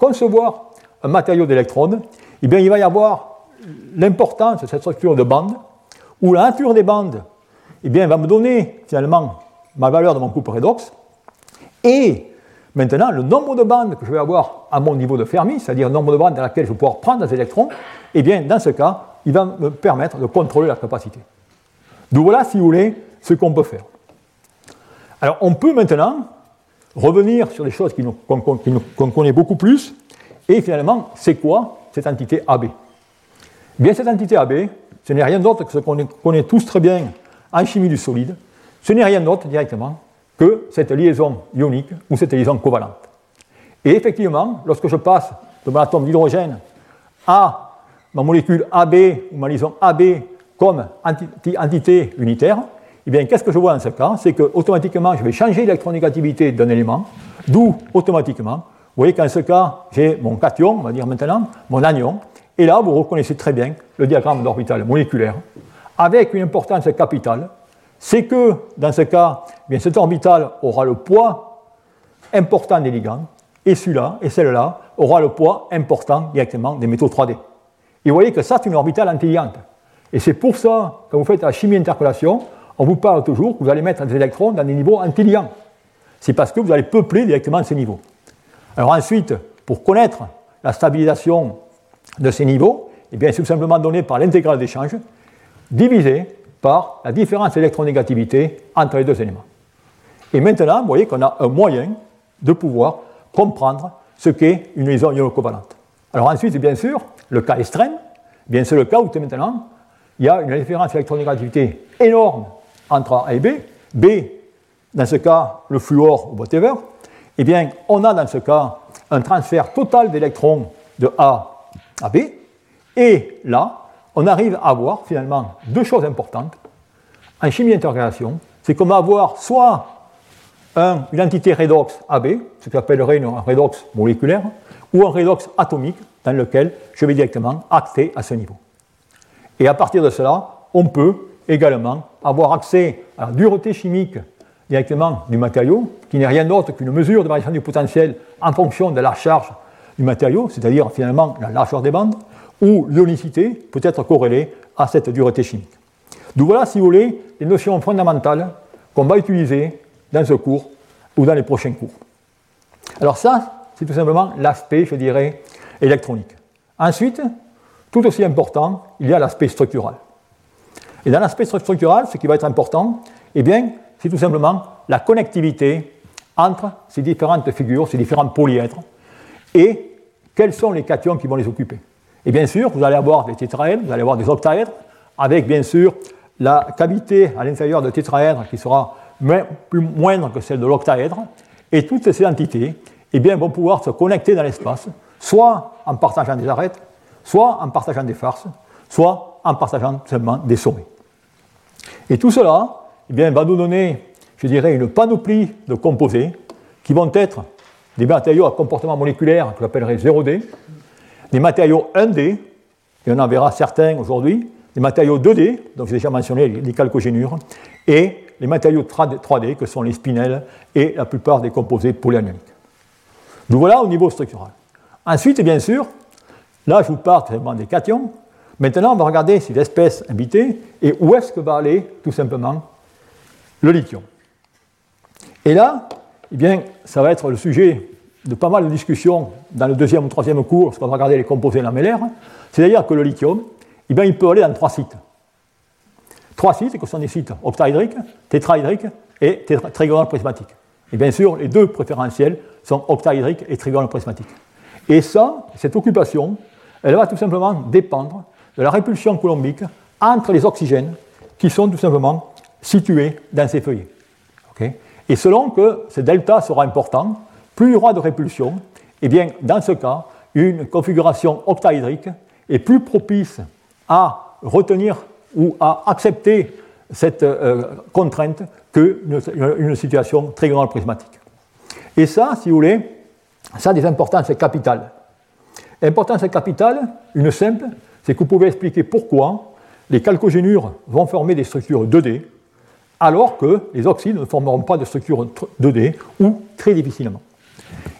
concevoir un matériau d'électrons, eh il va y avoir l'importance de cette structure de bande, où la nature des bandes eh bien, va me donner finalement ma valeur de mon couple redox, et maintenant le nombre de bandes que je vais avoir à mon niveau de Fermi, c'est-à-dire le nombre de bandes dans lesquelles je vais pouvoir prendre des électrons, eh bien, dans ce cas, il va me permettre de contrôler la capacité. Donc voilà, si vous voulez, ce qu'on peut faire. Alors, on peut maintenant revenir sur des choses qu'on connaît beaucoup plus, et finalement, c'est quoi cette entité AB Bien, cette entité AB, ce n'est rien d'autre que ce qu'on connaît tous très bien en chimie du solide, ce n'est rien d'autre directement que cette liaison ionique ou cette liaison covalente. Et effectivement, lorsque je passe de mon atome d'hydrogène à ma molécule AB ou ma liaison AB comme entité unitaire, eh bien, qu'est-ce que je vois dans ce cas? C'est que automatiquement, je vais changer l'électronégativité d'un élément, d'où automatiquement, vous voyez qu'en ce cas, j'ai mon cation, on va dire maintenant, mon anion, et là, vous reconnaissez très bien le diagramme d'orbital moléculaire, avec une importance capitale, c'est que dans ce cas, eh bien, cet orbital aura le poids important des ligands, et celui-là et celle-là aura le poids important directement des métaux 3D. Et vous voyez que ça, c'est une orbitale antiliante. Et c'est pour ça, quand vous faites la chimie interpolation, on vous parle toujours que vous allez mettre des électrons dans des niveaux antiliants. C'est parce que vous allez peupler directement ces niveaux. Alors ensuite, pour connaître la stabilisation de ces niveaux, eh bien, c'est tout simplement donné par l'intégrale d'échange, divisé par la différence d'électronégativité entre les deux éléments. Et maintenant, vous voyez qu'on a un moyen de pouvoir comprendre ce qu'est une liaison iono-covalente. Alors ensuite, bien sûr, le cas extrême, bien c'est le cas où maintenant, il y a une différence d'électronégativité énorme entre A et B. B, dans ce cas, le fluor ou whatever. Eh bien, on a dans ce cas un transfert total d'électrons de A à B. Et là, on arrive à avoir finalement deux choses importantes. En chimie d'intégration, c'est qu'on va avoir soit une entité redox AB, ce qu'on appellerait un redox moléculaire, ou un redox atomique, dans lequel je vais directement accéder à ce niveau. Et à partir de cela, on peut également avoir accès à la dureté chimique directement du matériau, qui n'est rien d'autre qu'une mesure de variation du potentiel en fonction de la charge du matériau, c'est-à-dire finalement la largeur des bandes, ou l'ionicité peut être corrélée à cette dureté chimique. Donc voilà, si vous voulez, les notions fondamentales qu'on va utiliser dans ce cours ou dans les prochains cours. Alors ça, c'est tout simplement l'aspect, je dirais, électronique. Ensuite, tout aussi important, il y a l'aspect structural. Et dans l'aspect structural, ce qui va être important, eh bien, c'est tout simplement la connectivité entre ces différentes figures, ces différents polyèdres, et quels sont les cations qui vont les occuper. Et bien sûr, vous allez avoir des tétraèdres, vous allez avoir des octaèdres, avec bien sûr la cavité à l'intérieur de tétraèdres qui sera plus moindre que celle de l'octaèdre, et toutes ces entités eh bien, vont pouvoir se connecter dans l'espace, soit en partageant des arêtes, soit en partageant des farces, soit en partageant seulement des sommets. Et tout cela eh bien, va nous donner, je dirais, une panoplie de composés qui vont être des matériaux à comportement moléculaire que j'appellerai 0D, des matériaux 1D, et on en verra certains aujourd'hui, des matériaux 2D, donc j'ai déjà mentionné les calcogénures, et les matériaux 3D, que sont les spinels et la plupart des composés polyanioniques. Donc voilà au niveau structural. Ensuite, bien sûr, là je vous parle des cations. Maintenant, on va regarder ces espèces invitées et où est-ce que va aller tout simplement le lithium. Et là, eh bien, ça va être le sujet de pas mal de discussions dans le deuxième ou troisième cours, lorsqu'on va regarder les composés lamellaires. C'est-à-dire que le lithium, eh bien, il peut aller dans trois sites. Trois sites qui sont des sites octaédriques, tétraédriques et trigonal prismatiques. Et bien sûr, les deux préférentiels sont octaédriques et trigonal prismatiques. Et ça, cette occupation, elle va tout simplement dépendre de la répulsion coulombique entre les oxygènes qui sont tout simplement situés dans ces feuillets. et selon que ce delta sera important, plus il y aura de répulsion, et eh bien dans ce cas, une configuration octaédrique est plus propice à retenir ou à accepter cette euh, contrainte qu'une une situation trigonale prismatique. Et ça, si vous voulez, ça a des importances capitales. Importance capitale, une simple, c'est que vous pouvez expliquer pourquoi les calcogénures vont former des structures 2D, alors que les oxydes ne formeront pas de structures 2D ou très difficilement.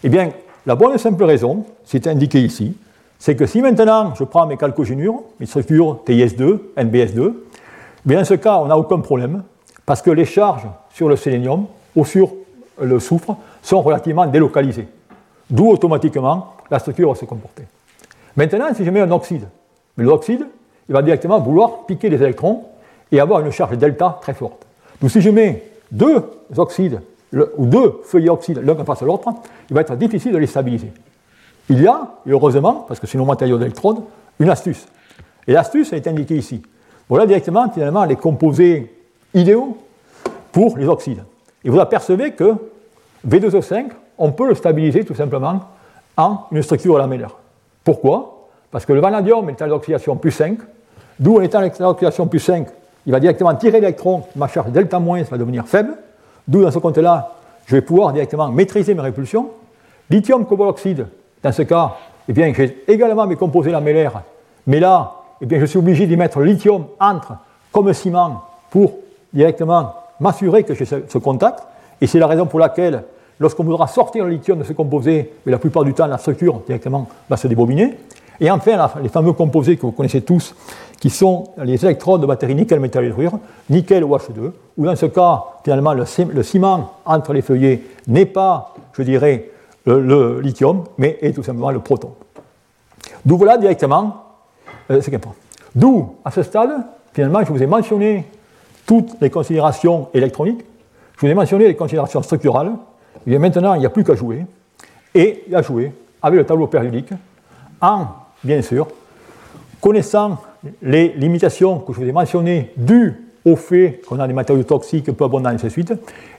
Eh bien, la bonne et simple raison, c'est indiqué ici, c'est que si maintenant je prends mes calcogénures, mes structures TIS2, NBS2, mais dans ce cas, on n'a aucun problème, parce que les charges sur le sélénium ou sur le soufre sont relativement délocalisées. D'où automatiquement la structure va se comporter. Maintenant, si je mets un oxyde, l'oxyde, il va directement vouloir piquer les électrons et avoir une charge delta très forte. Donc si je mets deux oxydes, ou deux feuillets oxydes l'un face de l'autre, il va être difficile de les stabiliser. Il y a, et heureusement, parce que c'est nos matériaux d'électrodes, une astuce. Et l'astuce est indiquée ici. Voilà directement finalement les composés idéaux pour les oxydes. Et vous apercevez que V2O5, on peut le stabiliser tout simplement en une structure lamellaire. Pourquoi? Parce que le vanadium est à l'oxydation plus 5, d'où en étant à l'oxydation plus 5, il va directement tirer l'électron, ma charge delta moins va devenir faible, d'où dans ce compte-là, je vais pouvoir directement maîtriser mes répulsions. Lithium cobalt dans ce cas, eh bien, j'ai également mes composés lamellaires, mais là, eh bien, je suis obligé d'y mettre lithium entre comme ciment pour directement m'assurer que j'ai ce, contact. Et c'est la raison pour laquelle, lorsqu'on voudra sortir le lithium de ce composé, mais la plupart du temps, la structure directement va se débobiner. Et enfin, les fameux composés que vous connaissez tous, qui sont les électrodes de batterie nickel métal hydrure, nickel OH2, où dans ce cas, finalement, le, ciment entre les feuillets n'est pas, je dirais, le, lithium, mais est tout simplement le proton. D'où voilà directement euh, ce D'où, à ce stade, finalement, je vous ai mentionné toutes les considérations électroniques, je vous ai mentionné les considérations structurales, et maintenant, il n'y a plus qu'à jouer, et à jouer avec le tableau périodique, en, bien sûr, connaissant les limitations que je vous ai mentionnées dues au fait qu'on a des matériaux toxiques peu abondants et ainsi de suite,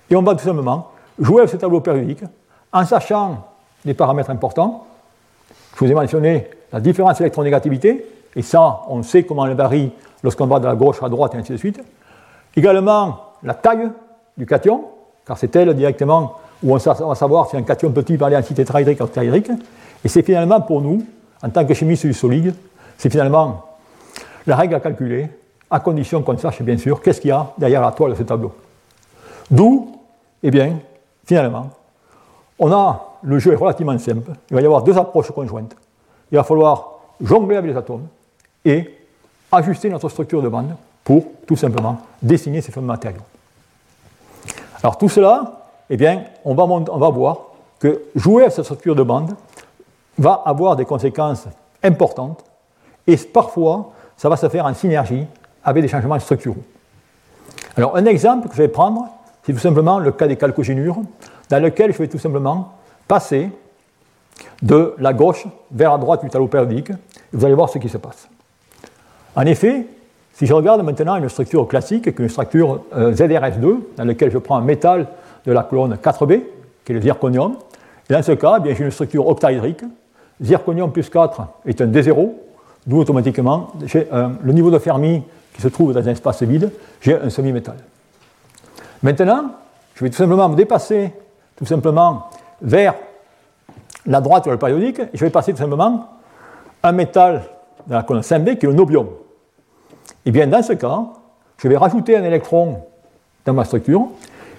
et on va tout simplement jouer avec ce tableau périodique en sachant les paramètres importants. Je vous ai mentionné la différence électronégativité, et ça, on sait comment elle varie lorsqu'on va de la gauche à droite et ainsi de suite. Également, la taille du cation, car c'est elle directement où on va savoir si un cation petit va aller en site tétraédrique ou octaédrique. Et c'est finalement pour nous, en tant que chimiste du solide, c'est finalement la règle à calculer, à condition qu'on sache bien sûr qu'est-ce qu'il y a derrière la toile de ce tableau. D'où, eh bien, finalement, on a le jeu est relativement simple. Il va y avoir deux approches conjointes. Il va falloir jongler avec les atomes et ajuster notre structure de bande pour tout simplement dessiner ces fameux matériaux. Alors tout cela, eh bien, on va, on va voir que jouer à cette structure de bande va avoir des conséquences importantes et parfois ça va se faire en synergie avec des changements structuraux. Alors un exemple que je vais prendre, c'est tout simplement le cas des calcogénures, dans lequel je vais tout simplement passer de la gauche vers la droite du tableau périodique. Vous allez voir ce qui se passe. En effet, si je regarde maintenant une structure classique, qui est une structure euh, ZRS2, dans laquelle je prends un métal de la colonne 4B, qui est le zirconium, et dans ce cas, eh j'ai une structure octaédrique. Zirconium plus 4 est un D0, d'où automatiquement le niveau de Fermi qui se trouve dans un espace vide, j'ai un semi-métal. Maintenant, je vais tout simplement me dépasser tout simplement vers la droite de le périodique, et je vais passer tout simplement un métal dans la colonne 5B qui est le nobium. Et bien dans ce cas, je vais rajouter un électron dans ma structure,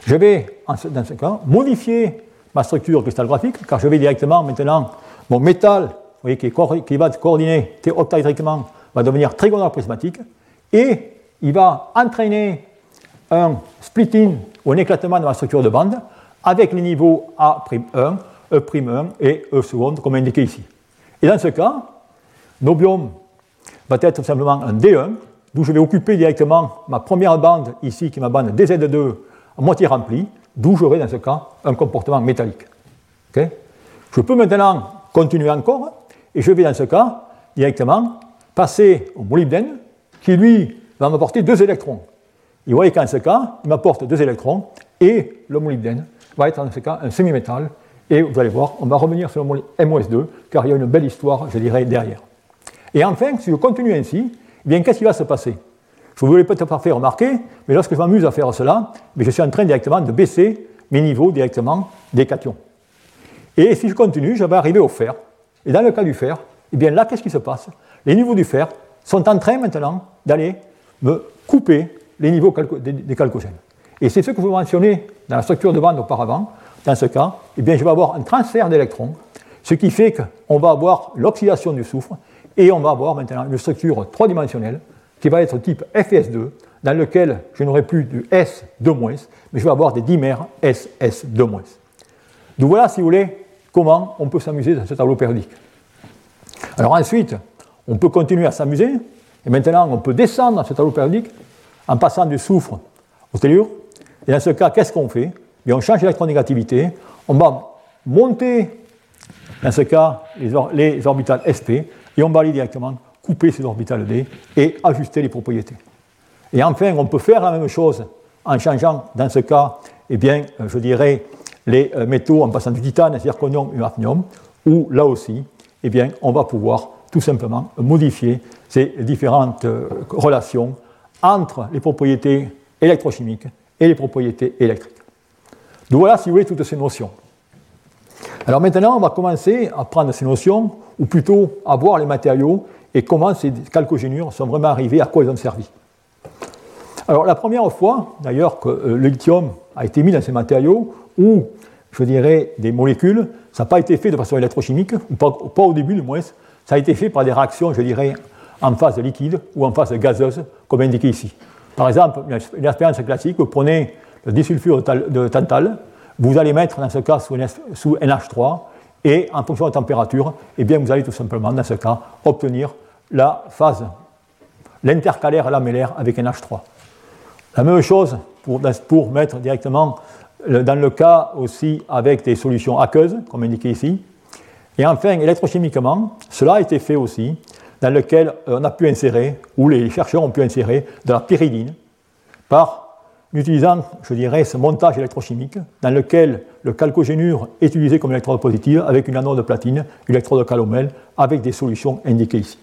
je vais dans ce cas modifier ma structure cristalographique, car je vais directement maintenant, mon métal voyez, qui, va coordonner octaédriquement va devenir trigonal prismatique, et il va entraîner un splitting ou un éclatement de ma structure de bande avec les niveaux A'1, E'1 et E seconde, comme indiqué ici. Et dans ce cas, Nobium va être simplement un D1, d'où je vais occuper directement ma première bande ici, qui est ma bande DZ2 à moitié remplie, d'où j'aurai dans ce cas un comportement métallique. je peux maintenant continuer encore, et je vais dans ce cas directement passer au molybdène, qui lui va m'apporter deux électrons. Vous voyez qu'en ce cas, il m'apporte deux électrons, et le molybdène va être dans ce cas un semi-métal, et vous allez voir, on va revenir sur le MOS2, car il y a une belle histoire, je dirais, derrière. Et enfin, si je continue ainsi, eh bien, qu'est-ce qui va se passer? Je vous l'ai peut-être pas fait remarquer, mais lorsque je m'amuse à faire cela, je suis en train directement de baisser mes niveaux directement des cations. Et si je continue, je vais arriver au fer. Et dans le cas du fer, eh bien là, qu'est-ce qui se passe? Les niveaux du fer sont en train maintenant d'aller me couper les niveaux des chalcogènes. Et c'est ce que vous mentionnez dans la structure de bande auparavant. Dans ce cas, eh bien, je vais avoir un transfert d'électrons, ce qui fait qu'on va avoir l'oxydation du soufre et on va avoir maintenant une structure trois-dimensionnelle qui va être type FS2, dans lequel je n'aurai plus de S2-, mais je vais avoir des dimères SS2-. Donc voilà, si vous voulez, comment on peut s'amuser dans ce tableau périodique. Alors ensuite, on peut continuer à s'amuser, et maintenant on peut descendre dans ce tableau périodique en passant du soufre au tellure. Et dans ce cas, qu'est-ce qu'on fait? On change l'électronégativité, on va monter, dans ce cas, les orbitales SP, et on va aller directement couper ces orbitales D et ajuster les propriétés. Et enfin, on peut faire la même chose en changeant, dans ce cas, eh bien, je dirais, les euh, métaux en passant du titane, zirconium et hafnium, où là aussi, eh bien, on va pouvoir tout simplement modifier ces différentes euh, relations entre les propriétés électrochimiques et les propriétés électriques. Donc voilà, si vous voulez, toutes ces notions. Alors maintenant, on va commencer à prendre ces notions, ou plutôt à voir les matériaux et comment ces calcogénures sont vraiment arrivées, à quoi ils ont servi. Alors la première fois, d'ailleurs, que euh, le lithium a été mis dans ces matériaux, ou je dirais des molécules, ça n'a pas été fait de façon électrochimique, ou pas, au début du moins, ça a été fait par des réactions, je dirais, en phase liquide ou en phase gazeuse, comme indiqué ici. Par exemple, une expérience classique, vous prenez le disulfure de tantal, vous allez mettre dans ce cas sous NH3, et en fonction de la température, eh bien, vous allez tout simplement, dans ce cas, obtenir la phase, l'intercalaire lamellaire avec NH3. La même chose pour, mettre directement dans le cas aussi avec des solutions aqueuses, comme indiqué ici. Et enfin, électrochimiquement, cela a été fait aussi, dans lequel on a pu insérer, ou les chercheurs ont pu insérer, de la pyridine par utilisant, je dirais, ce montage électrochimique dans lequel le calcogénure est utilisé comme électrode positive avec une anode de platine, une électrode de calomel, avec des solutions indiquées ici.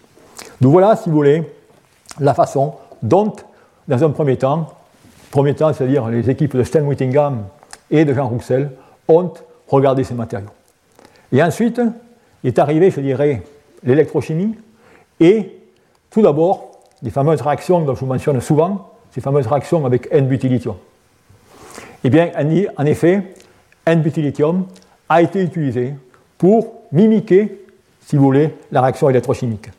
Donc voilà, si vous voulez, la façon dont, dans un premier temps, premier temps, c'est-à-dire les équipes de Stan Whittingham et de Jean Roussel, ont regardé ces matériaux. Et ensuite, est arrivé, je dirais, l'électrochimie et tout d'abord, les fameuses réactions dont je vous mentionne souvent, ces fameuses réactions avec N-butylithium Eh bien, en effet, N-butylithium a été utilisé pour mimiquer, si vous voulez, la réaction électrochimique.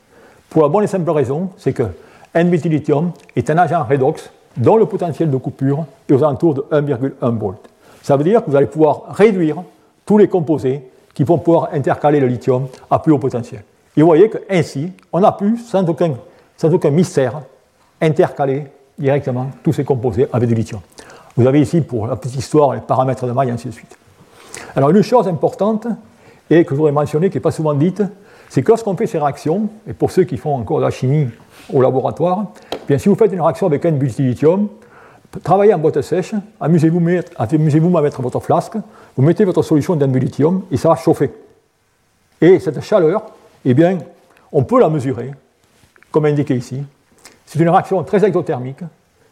Pour la bonne et simple raison, c'est que N-butylithium est un agent redox dont le potentiel de coupure est aux alentours de 1,1 volt. Ça veut dire que vous allez pouvoir réduire tous les composés qui vont pouvoir intercaler le lithium à plus haut potentiel. Et vous voyez qu'ainsi, on a pu, sans aucun, sans aucun mystère, intercaler directement tous ces composés avec du lithium. Vous avez ici, pour la petite histoire, les paramètres de maille, et ainsi de suite. Alors, une chose importante, et que je voudrais mentionner, qui n'est pas souvent dite, c'est que lorsqu'on fait ces réactions, et pour ceux qui font encore de la chimie au laboratoire, eh bien, si vous faites une réaction avec un lithium, travaillez en boîte sèche, amusez-vous amusez à mettre votre flasque, vous mettez votre solution lithium et ça va chauffer. Et cette chaleur, eh bien, on peut la mesurer, comme indiqué ici, c'est une réaction très exothermique.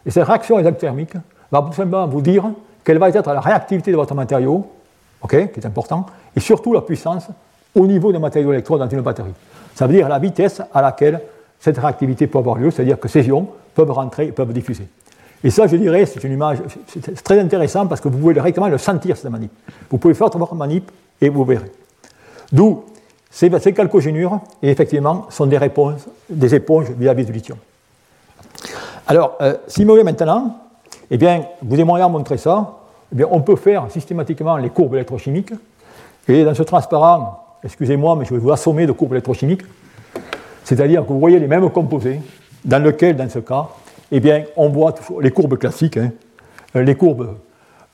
Et cette réaction exothermique va tout simplement vous dire quelle va être la réactivité de votre matériau, qui est important, et surtout la puissance au niveau des matériaux électrodes dans une batterie. Ça veut dire la vitesse à laquelle cette réactivité peut avoir lieu, c'est-à-dire que ces ions peuvent rentrer et peuvent diffuser. Et ça, je dirais, c'est une image c'est très intéressant parce que vous pouvez directement le sentir, cette manip. Vous pouvez faire votre manip et vous verrez. D'où ces, calcogénures, et effectivement, sont des réponses, des éponges vis-à-vis du lithium. Alors, euh, si vous voulez maintenant, eh bien, vous aimeriez montrer ça, eh bien, on peut faire systématiquement les courbes électrochimiques. Et dans ce transparent, excusez-moi, mais je vais vous assommer de courbes électrochimiques. C'est-à-dire que vous voyez les mêmes composés, dans lequel, dans ce cas, eh bien, on voit les courbes classiques, hein, euh, les courbes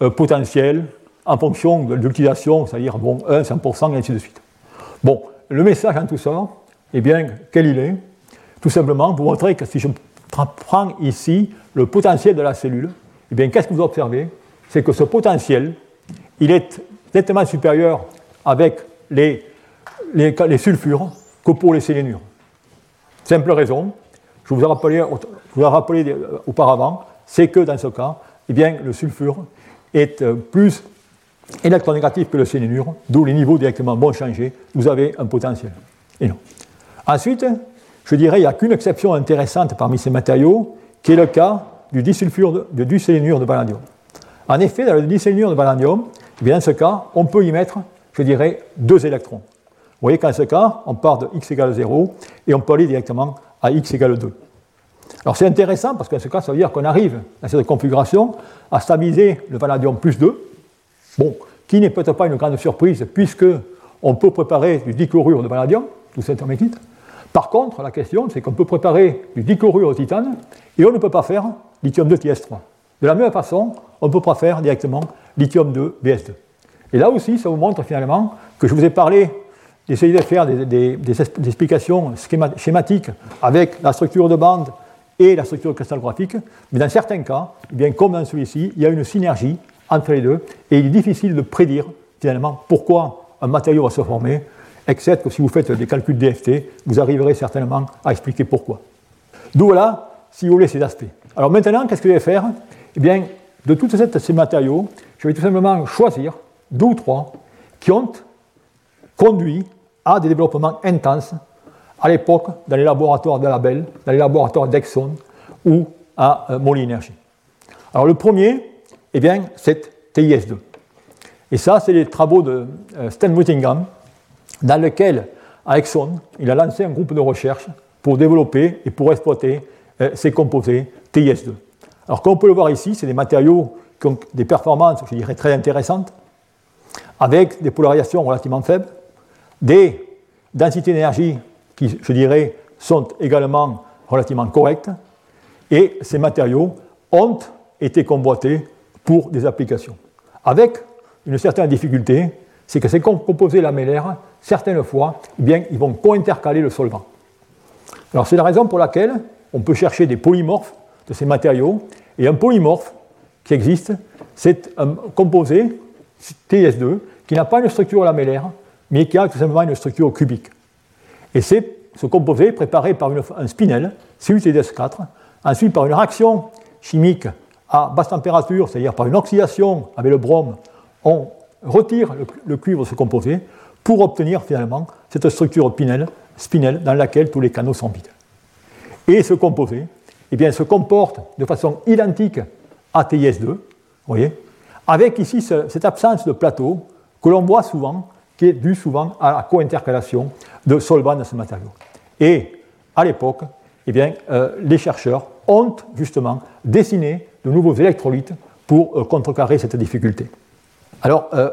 euh, potentielles en fonction de l'utilisation, c'est-à-dire bon, 1, 100%, et ainsi de suite. Bon, le message en tout ça, eh bien, quel il est? Tout simplement, vous montrer que si je prends ici le potentiel de la cellule, eh bien, qu'est-ce que vous observez? C'est que ce potentiel, il est nettement supérieur avec les, les, sulfures que pour les sélénures. Simple raison, je vous ai rappelé, euh, auparavant, c'est que dans ce cas, eh bien, le sulfure est euh, plus électronégatif que le sélénure, d'où les niveaux directement vont changer, vous avez un potentiel. Et non. Ensuite, je dirais, il n'y a qu'une exception intéressante parmi ces matériaux, qui est le cas du disulfure de, de, de vanadium. En effet, dans le disélénure de vanadium, eh bien, dans ce cas, on peut y mettre, je dirais, deux électrons. Vous voyez qu'en ce cas, on part de x égale 0 et on peut aller directement à x égale 2. Alors c'est intéressant parce qu'en ce cas, ça veut dire qu'on arrive dans cette configuration à stabiliser le vanadium plus 2, bon, qui n'est peut-être pas une grande surprise puisque on peut préparer du dichlorure de vanadium, tout cet hermétite. Par contre, la question, c'est qu'on peut préparer du dichlorure de titane et on ne peut pas faire lithium 2 TS3. De la même façon, on ne peut pas faire directement lithium 2 BS2. Et là aussi, ça vous montre finalement que je vous ai parlé d'essayer de faire des, explications schématiques avec la structure de bande et la structure cristallographique, mais dans certains cas, eh bien, comme dans celui-ci, il y a une synergie entre les deux, et il est difficile de prédire finalement pourquoi un matériau va se former, except que si vous faites des calculs DFT, vous arriverez certainement à expliquer pourquoi. D'où là, si vous voulez, ces aspects. Alors maintenant, qu'est-ce que je vais faire? Eh bien, de tous ces matériaux, je vais tout simplement choisir deux ou trois qui ont conduit à des développements intenses à l'époque dans les laboratoires de Label, dans les laboratoires d'Exxon ou à euh, Energy. Alors le premier, eh bien, c'est TIS2. Et ça, c'est les travaux de euh, Stan Whittingham, dans lesquels, à Exxon, il a lancé un groupe de recherche pour développer et pour exploiter euh, ces composés TIS2. Alors, comme on peut le voir ici, c'est des matériaux qui ont des performances, je dirais, très intéressantes, avec des polarisations relativement faibles, des densités d'énergie qui, je dirais, sont également relativement correctes, et ces matériaux ont été convoités pour des applications. Avec une certaine difficulté, c'est que ces composés lamellaires, certaines fois, eh bien, ils vont co-intercaler le solvant. C'est la raison pour laquelle on peut chercher des polymorphes de ces matériaux, et un polymorphe qui existe, c'est un composé TS2 qui n'a pas une structure lamellaire, mais qui a tout simplement une structure cubique. Et c'est ce composé préparé par un spinel, CuTS4, ensuite par une réaction chimique à basse température, c'est-à-dire par une oxydation avec le brome, on retire le, cuivre de ce composé pour obtenir finalement cette structure spinel dans laquelle tous les canaux sont vides. Et ce composé eh bien, se comporte de façon identique à TIS2, voyez, avec ici cette absence de plateau que l'on voit souvent, qui est due souvent à la co-intercalation de solvants dans ce matériau. Et à l'époque, eh bien, euh, les chercheurs ont justement dessiné de nouveaux électrolytes pour euh, contrecarrer cette difficulté. Alors, euh,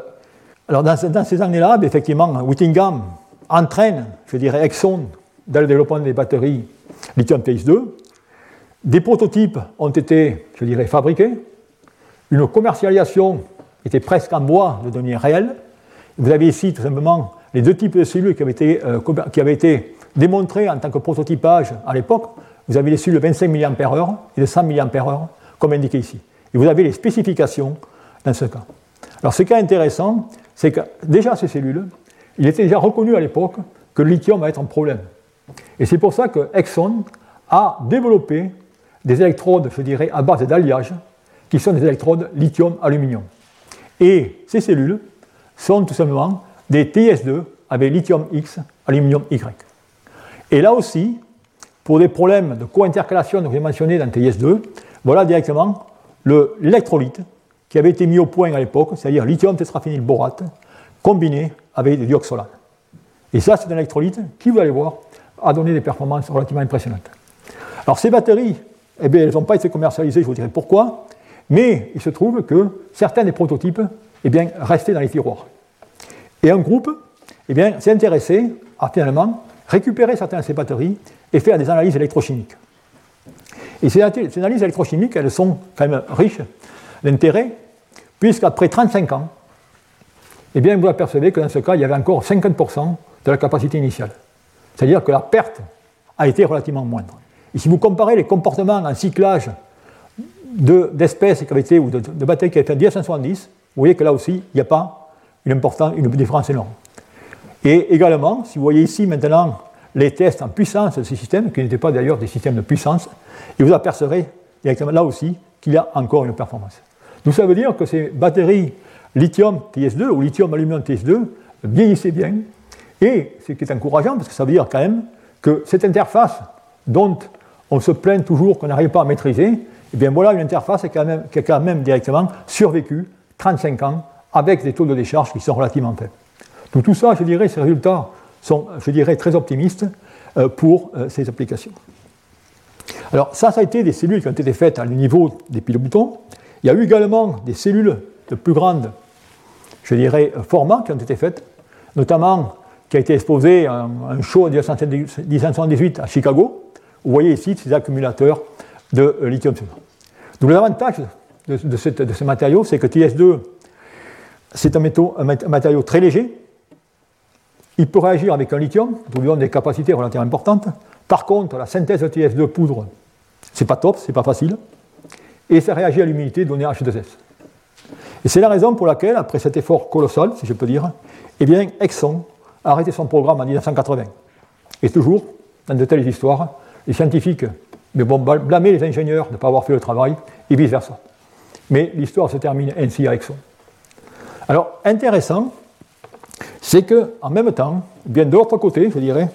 alors dans, ces années-là, ben, effectivement, Whittingham entraîne, je dirais, Exxon dans le développement des batteries lithium TX2. Des prototypes ont été, je dirais, fabriqués. Une commercialisation était presque en voie de devenir réelle. Vous avez ici tout simplement les deux types de cellules qui avaient été, euh, démontrés en tant que prototypage à l'époque. Vous avez les cellules de 25 mAh et de 100 mAh, comme indiqué ici. Et vous avez les spécifications dans ce cas. Alors ce est intéressant, c'est que déjà ces cellules, il était déjà reconnu à l'époque que le lithium va être un problème. Et c'est pour ça que Exxon a développé des électrodes, je dirais, à base d'alliage, qui sont des électrodes lithium-aluminium. Et ces cellules sont tout simplement des TS2 avec lithium X, aluminium Y. Et là aussi, pour des problèmes de co-intercalation que j'ai mentionnés dans TS2, voilà directement l'électrolyte qui avait été mis au point à l'époque, c'est-à-dire lithium tétraphénylborate, combiné avec du dioxolane. Et ça, c'est un électrolyte qui, vous allez voir, a donné des performances relativement impressionnantes. Alors ces batteries, eh bien, elles n'ont pas été commercialisées, je vous dirai pourquoi, mais il se trouve que certains des prototypes eh bien, restaient dans les tiroirs. Et un groupe eh bien, s'est intéressé à finalement récupérer certaines de ces batteries et faire des analyses électrochimiques. Et ces analyses électrochimiques, elles sont quand même riches d'intérêt, puisqu'après 35 ans, eh bien, vous apercevez que dans ce cas, il y avait encore 50% de la capacité initiale. C'est-à-dire que la perte a été relativement moindre. Et si vous comparez les comportements en cyclage d'espèces qui été, ou de, batteries qui avaient été en 1970, vous voyez que là aussi, il n'y a pas une, différence énorme. Et également, si vous voyez ici maintenant les tests en puissance de ces systèmes, qui n'étaient pas d'ailleurs des systèmes de puissance, et vous apercevrez directement là aussi qu'il y a encore une performance. Donc ça veut dire que ces batteries lithium TS2 ou lithium aluminium TS2 vieillissaient bien, et ce qui est encourageant, parce que ça veut dire quand même que cette interface dont on se plaint toujours qu'on n'arrive pas à maîtriser, eh bien voilà une interface qui a quand même directement survécu 35 ans avec des taux de décharge qui sont relativement faibles. Donc tout ça, je dirais, ces résultats sont, je dirais, très optimistes euh, pour euh, ces applications. Alors ça, ça a été des cellules qui ont été faites à le niveau des piles boutons. Il y a eu également des cellules de plus grande, je dirais, format qui ont été faites, notamment qui a été exposé un, un show en 1978 à Chicago. Vous voyez ici ces accumulateurs de euh, lithium-sulfure. Donc l'avantage de, ce matériau, c'est que TS2, c'est un, matériau très léger, il peut réagir avec un lithium, pour lui des capacités relativement importantes. Par contre, la synthèse de TS2 poudre, c'est pas top, c'est pas facile. Et ça réagit à l'humidité donnée H2S. Et c'est la raison pour laquelle, après cet effort colossal, si je peux dire, eh bien, Exxon a arrêté son programme en 1980. Et toujours, dans de telles histoires, les scientifiques vont blâmer les ingénieurs de ne pas avoir fait le travail, et vice-versa. Mais l'histoire se termine ainsi à Exxon. Alors, intéressant, c'est qu'en même temps, bien de l'autre côté, je dirais,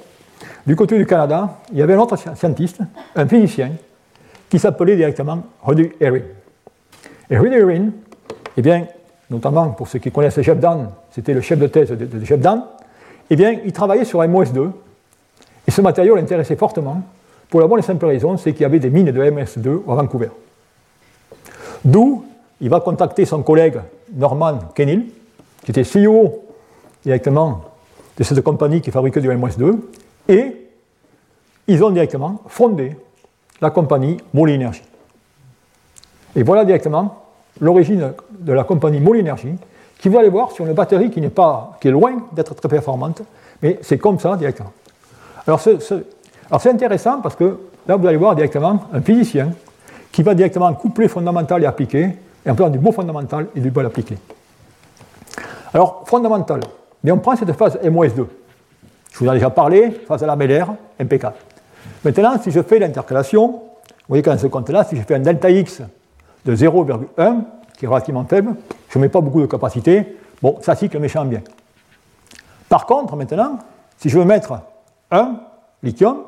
du côté du Canada, il y avait un autre scientiste, un physicien, qui s'appelait directement Rudy Erin. Et Rudy Erin, eh bien, notamment pour ceux qui connaissent le chef Dan, c'était le chef de thèse de, de chef Dan, eh bien, il travaillait sur MOS2, et ce matériau l'intéressait fortement, pour la bonne et simple raison, c'est qu'il y avait des mines de MS2 à Vancouver. D'où il va contacter son collègue Norman Kenil, qui était CEO directement de cette compagnie qui fabriquait du MS2, et ils ont directement fondé la compagnie Energy. Et voilà directement l'origine de la compagnie Energy, qui va aller voir sur une batterie qui, n'est pas, qui est loin d'être très performante, mais c'est comme ça directement. Alors, c'est intéressant parce que là, vous allez voir directement un physicien qui va directement coupler fondamental et appliqué, et en plan du beau fondamental et du beau appliqué. Alors, fondamental, mais on prend cette phase MOS2. Je vous en ai déjà parlé, phase lamellaire, impeccable. Maintenant, si je fais l'intercalation, vous voyez qu'en ce compte-là, si je fais un delta X de 0,1, qui est relativement faible, je ne mets pas beaucoup de capacité, bon, ça cycle méchant bien. Par contre, maintenant, si je veux mettre un lithium,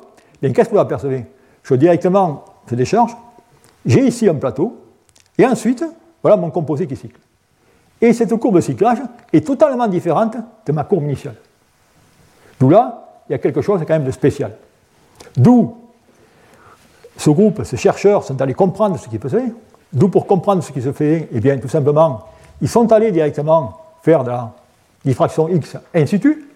bien qu'est-ce que vous apercevez? Je directement, je décharge, j'ai ici un plateau, et ensuite, voilà mon composé qui cycle. Et cette courbe de cyclage est totalement différente de ma courbe initiale. D'où là, il y a quelque chose quand même de spécial. D'où ce groupe, ces chercheurs sont allés comprendre ce qui se fait. D'où pour comprendre ce qui se fait, eh bien, tout simplement, ils sont allés directement faire de la diffraction X in situ.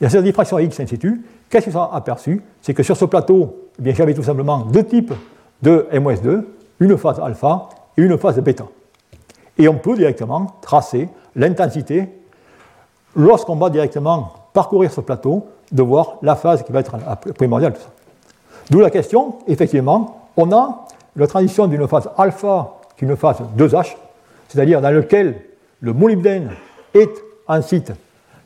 Et à cette diffraction X in situ, qu'est-ce qu'ils ont aperçu? C'est que sur ce plateau, eh j'avais tout simplement deux types de MOS2, une phase alpha et une phase bêta. Et on peut directement tracer l'intensité lorsqu'on va directement parcourir ce plateau, de voir la phase qui va être primordiale. D'où la question, effectivement, on a la transition d'une phase alpha qui est une phase 2H, c'est-à-dire dans laquelle le molybdène est un site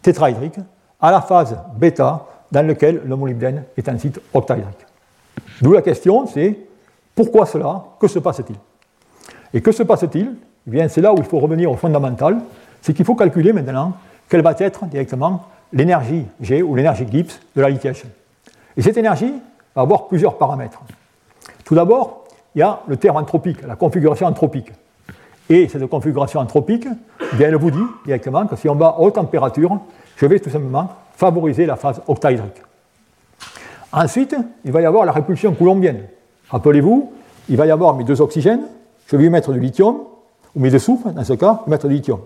tétraédrique, à la phase bêta dans laquelle le molybdène est un site octaédrique. D'où la question, c'est pourquoi cela? Que se passe-t-il? Et que se passe-t-il? Eh bien, c'est là où il faut revenir au fondamental, c'est qu'il faut calculer maintenant quelle va être directement l'énergie G ou l'énergie Gibbs de la lithiation. Et cette énergie va avoir plusieurs paramètres. Tout d'abord, il y a le terme anthropique, la configuration anthropique. Et cette configuration anthropique, eh bien, elle vous dit directement que si on va à haute température, je vais tout simplement favoriser la phase octaédrique. Ensuite, il va y avoir la répulsion coulombienne. Rappelez-vous, il va y avoir mes deux oxygènes, je vais y mettre du lithium, ou mes deux soufre, dans ce cas, mettre du lithium.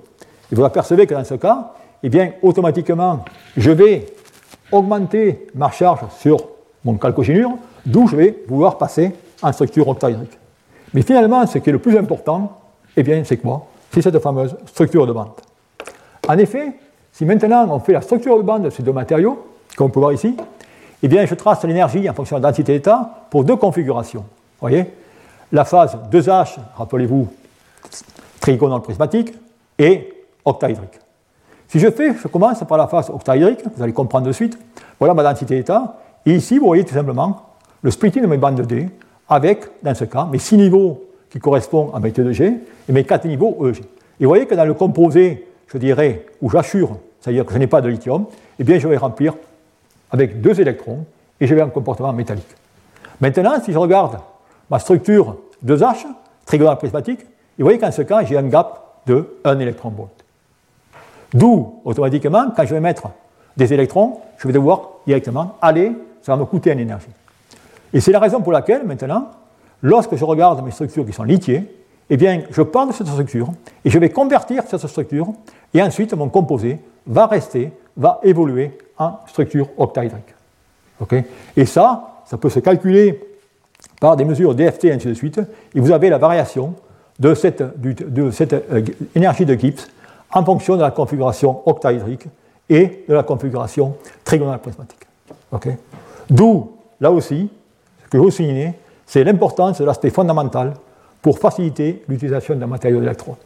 Et vous apercevez que dans ce cas, eh bien, automatiquement, je vais augmenter ma charge sur mon calcogénure, d'où je vais vouloir passer en structure octaédrique. Mais finalement, ce qui est le plus important, eh bien, c'est quoi? C'est cette fameuse structure de bande. En effet, si maintenant on fait la structure de bande de ces deux matériaux, comme on peut voir ici, eh bien, je trace l'énergie en fonction de la densité d'état pour deux configurations. Voyez La phase 2H, rappelez-vous, trigonale prismatique, et octaédrique. Si je fais, je commence par la phase octaédrique, vous allez comprendre de suite, voilà ma densité d'état, et ici, vous voyez tout simplement le splitting de mes bandes de D avec, dans ce cas, mes 6 niveaux qui correspondent à mes T2G et mes 4 niveaux EG. Et vous voyez que dans le composé, je dirais, où j'assure, c'est-à-dire que je n'ai pas de lithium, eh bien, je vais remplir avec deux électrons et je vais un comportement métallique. Maintenant, si je regarde ma structure 2H, trigonale prismatique, vous voyez qu'en ce cas, j'ai un gap de 1 électron volt. D'où, automatiquement, quand je vais mettre des électrons, je vais devoir directement aller, ça va me coûter en énergie. Et c'est la raison pour laquelle, maintenant, lorsque je regarde mes structures qui sont lithiées, eh bien, je pars de cette structure et je vais convertir cette structure, et ensuite mon composé va rester, va évoluer en structure octaédrique. et ça, ça peut se calculer par des mesures DFT ainsi de suite, et vous avez la variation de cette, euh, énergie de Gibbs en fonction de la configuration octaédrique et de la configuration trigonale prismatique. D'où, là aussi, ce que je veux souligner, c'est l'importance de l'aspect fondamental pour faciliter l'utilisation d'un matériau d'électrode.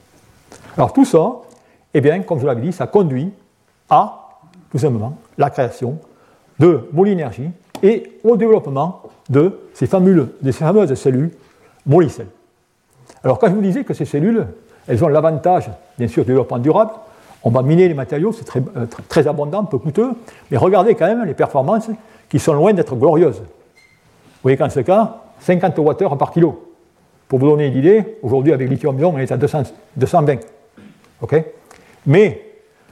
Alors tout ça, eh bien, comme je l'avais dit, ça conduit à, tout simplement, la création de molénergie et au développement de ces, fameuses, de fameuses cellules molicelles. Alors quand je vous disais que ces cellules, elles ont l'avantage, bien sûr, du développement durable, on va miner les matériaux, c'est très, euh, très, abondant, peu coûteux, mais regardez quand même les performances qui sont loin d'être glorieuses. Vous voyez qu'en ce cas, 50 Wh par kilo. Pour vous donner une idée, aujourd'hui avec lithium-ion, on est à 220. Mais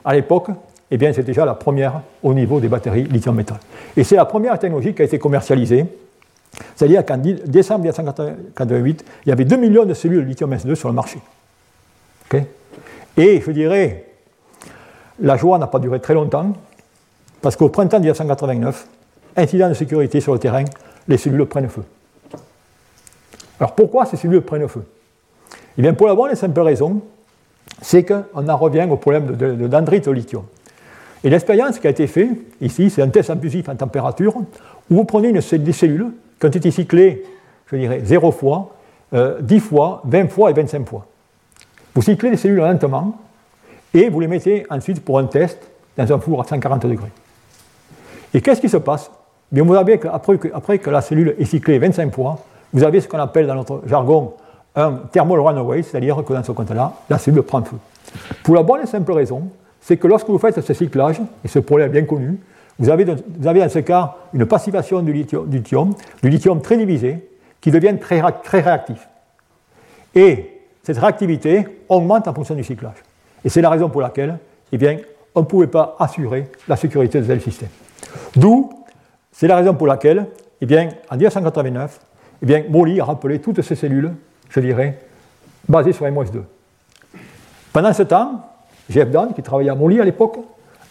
à l'époque, eh bien, c'est déjà la première au niveau des batteries lithium-métal. Et c'est la première technologie qui a été commercialisée. C'est-à-dire qu'en décembre 1988, il y avait 2 millions de cellules lithium S2 sur le marché. Et je dirais, la joie n'a pas duré très longtemps, parce qu'au printemps 1989, incident de sécurité sur le terrain, les cellules prennent feu. Alors pourquoi ces cellules prennent feu? Eh bien pour la bonne et simple raison, c'est qu'on en revient au problème de, dendrite au lithium. Et l'expérience qui a été faite ici, c'est un test abusif en température, où vous prenez des cellules qui ont été cyclées, je dirais, 0 fois, 10 euh, fois, 20 fois et 25 fois. Vous cyclez les cellules lentement, et vous les mettez ensuite pour un test dans un four à 140 degrés. Et qu'est-ce qui se passe? Bien, Vous savez qu'après que, après que la cellule est cyclée 25 fois, vous avez ce qu'on appelle dans notre jargon un thermal runaway, c'est-à-dire que dans ce compte-là, la cellule prend feu. Pour la bonne et simple raison, c'est que lorsque vous faites ce cyclage, et ce problème bien connu, vous avez, vous avez dans ce cas une passivation du lithium, du lithium, très divisé, qui devient très, réactif. Et cette réactivité augmente en fonction du cyclage. Et c'est la raison pour laquelle eh bien, on ne pouvait pas assurer la sécurité de tel système. D'où, c'est la raison pour laquelle, eh bien, en 1989, eh Molly a rappelé toutes ces cellules, je dirais, basées sur MOS2. Pendant ce temps, Jeff Dunn, qui travaillait à Molly à l'époque,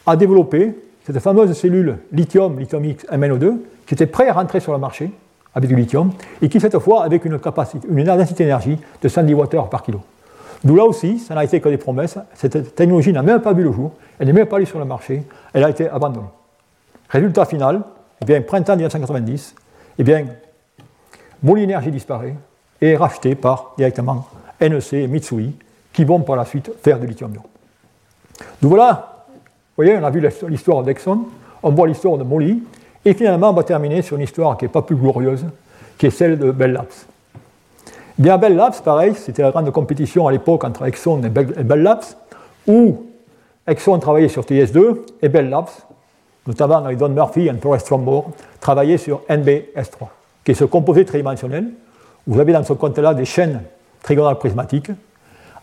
a développé cette fameuse cellule lithium, lithium X, MNO2, qui était prêt à rentrer sur le marché avec du lithium, et qui cette fois avec une capacité, une densité d'énergie de 110 Wh par kilo. D'où là aussi, ça n'a été que des promesses. Cette technologie n'a même pas vu le jour, elle n'est même pas allée sur le marché, elle a été abandonnée. Résultat final, eh bien, printemps 1990, eh bien, Molinergie disparaît et est racheté par directement NEC et Mitsui, qui vont par la suite faire du lithium-ion. Donc voilà, vous voyez, on a vu l'histoire d'Exxon, on voit l'histoire de Molly, et finalement, on va terminer sur une histoire qui n'est pas plus glorieuse, qui est celle de Bell Labs. Bien, Bell Labs, pareil, c'était la grande compétition à l'époque entre Exxon et Bell Labs, où Exxon travaillait sur TS2 et Bell Labs, notamment avec Don Murphy et Forrest Trombore, travaillait sur NBS3, qui est ce composé tridimensionnel. Vous avez dans ce compte-là des chaînes trigonales prismatiques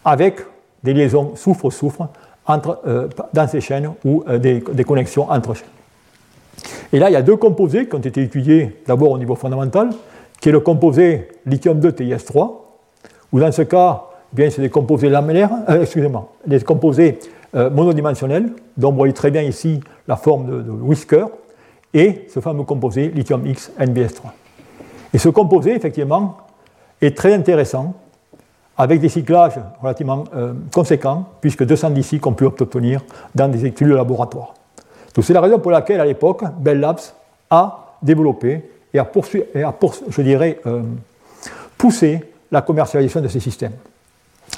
avec des liaisons soufre-soufre euh, dans ces chaînes ou euh, des, connexions entre chaînes. Et là, il y a deux composés qui ont été étudiés d'abord au niveau fondamental, qui est le composé lithium-2 TIS3, où dans ce cas, eh bien, c'est des composés lamellaires, euh, excusez-moi, des composés monodimensionnels, dont vous voyez très bien ici la forme de, whisker, et ce fameux composé lithium X NBS3. Et ce composé, effectivement, est très intéressant avec des cyclages relativement euh, conséquents, puisque 210 cycles ont pu obtenir dans des études de laboratoire. C'est la raison pour laquelle, à l'époque, Bell Labs a développé et a, je dirais, euh, poussé la commercialisation de ces systèmes.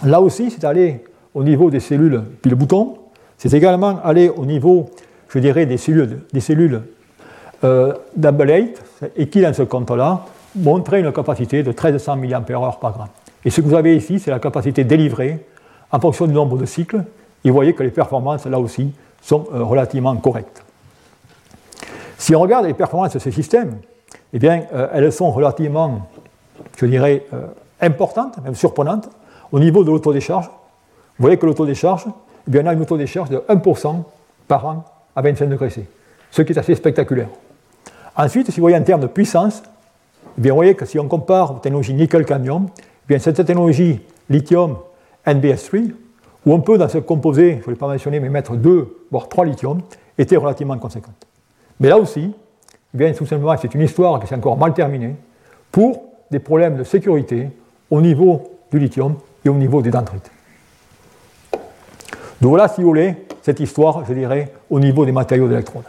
Là aussi, c'est allé au niveau des cellules pile-bouton, c'est également allé au niveau, je dirais, des cellules, des cellules euh, et qui, dans ce compte-là, montrait une capacité de 1300 mAh par gramme. Et ce que vous avez ici, c'est la capacité délivrée en fonction du nombre de cycles. Et vous voyez que les performances, là aussi, sont euh, relativement correctes. Si on regarde les performances de ces systèmes, eh bien, euh, elles sont relativement, je dirais, euh, importantes, même surprenantes, au niveau de l'autodécharge. Vous voyez que l'autodécharge, eh bien, on a une autodécharge de 1% par an à 25 degrés C, ce qui est assez spectaculaire. Ensuite, si vous voyez en termes de puissance, eh bien, vous voyez que si on compare aux technologies nickel-cadmium, bien, cette technologie lithium NBS3, où on peut, dans ce composé, je ne l'ai pas mentionné, mais mettre deux, voire trois lithium, était relativement conséquente. Mais là aussi, bien, tout simplement, c'est une histoire qui s'est encore mal terminée pour des problèmes de sécurité au niveau du lithium et au niveau des dendrites. Donc voilà, si vous voulez, cette histoire, je dirais, au niveau des matériaux d'électrode.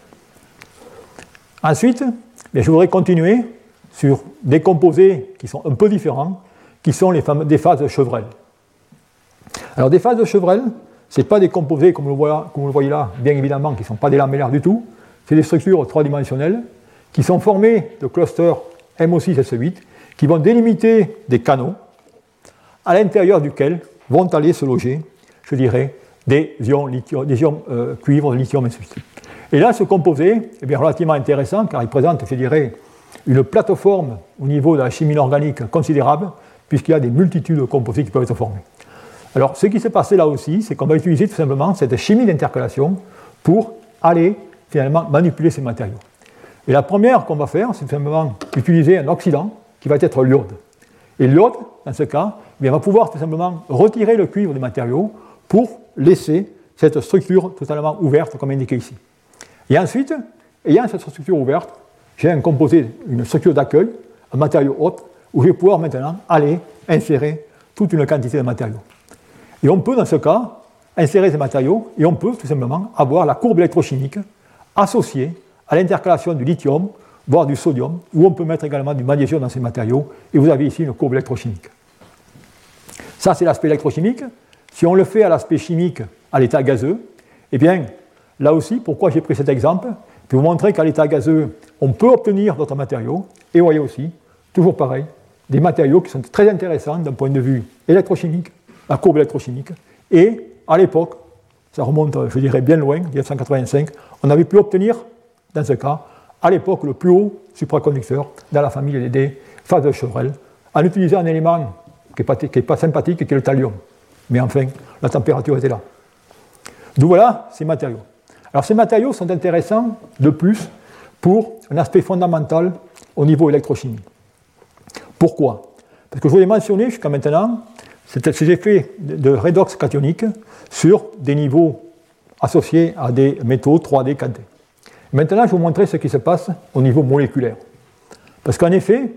Ensuite, je voudrais continuer sur des composés qui sont un peu différents, qui sont les des phases de Chevrel. Alors des phases de Chevrel, ce pas des composés comme, vous le voyez là, bien évidemment, qui ne sont pas des lamellaires du tout, c'est des structures trois-dimensionnelles qui sont formées de clusters MO6 et S8 qui vont délimiter des canaux à l'intérieur duquel vont aller se loger, je dirais, des ions, des ions euh, cuivre, lithium et Et là, ce composé est bien relativement intéressant car il présente, je dirais, une plateforme au niveau de la chimie organique considérable puisqu'il y a des multitudes de composés qui peuvent être formés. Alors, ce qui s'est passé là aussi, c'est qu'on va utiliser tout simplement cette chimie d'intercalation pour aller finalement manipuler ces matériaux. Et la première qu'on va faire, c'est tout simplement utiliser un oxydant qui va être l'iode. Et l'iode, dans ce cas, eh va pouvoir tout simplement retirer le cuivre des matériaux pour laisser cette structure totalement ouverte, comme indiqué ici. Et ensuite, ayant cette structure ouverte, j'ai un composé, une structure d'accueil, un matériau haut, où je vais pouvoir maintenant aller insérer toute une quantité de matériaux. Et on peut, dans ce cas, insérer ces matériaux et on peut tout simplement avoir la courbe électrochimique associée à l'intercalation du lithium, voire du sodium, ou on peut mettre également du magnésium dans ces matériaux, et vous avez ici une courbe électrochimique. Ça, c'est l'aspect électrochimique. Si on le fait à l'aspect chimique, à l'état gazeux, eh bien, là aussi, pourquoi j'ai pris cet exemple? Pour vous montrer qu'à l'état gazeux, on peut obtenir d'autres matériaux, et vous voyez aussi, toujours pareil, des matériaux qui sont très intéressants d'un point de vue électrochimique, la courbe électrochimique. Et à l'époque, ça remonte, je dirais, bien loin, 1985, on avait pu obtenir, dans ce cas, à l'époque, le plus haut supraconducteur dans la famille des phases de Chevrel, en utilisant un élément qui n'est pas, sympathique, qui est le thallium. Mais enfin, la température était là. D'où voilà ces matériaux. Alors ces matériaux sont intéressants de plus pour un aspect fondamental au niveau électrochimique. Pourquoi? Parce que je vous l'ai mentionné jusqu'à maintenant, ces effets de redox cationique sur des niveaux associés à des métaux 3D, 4D. Maintenant, je vais vous montrer ce qui se passe au niveau moléculaire. Parce qu'en effet,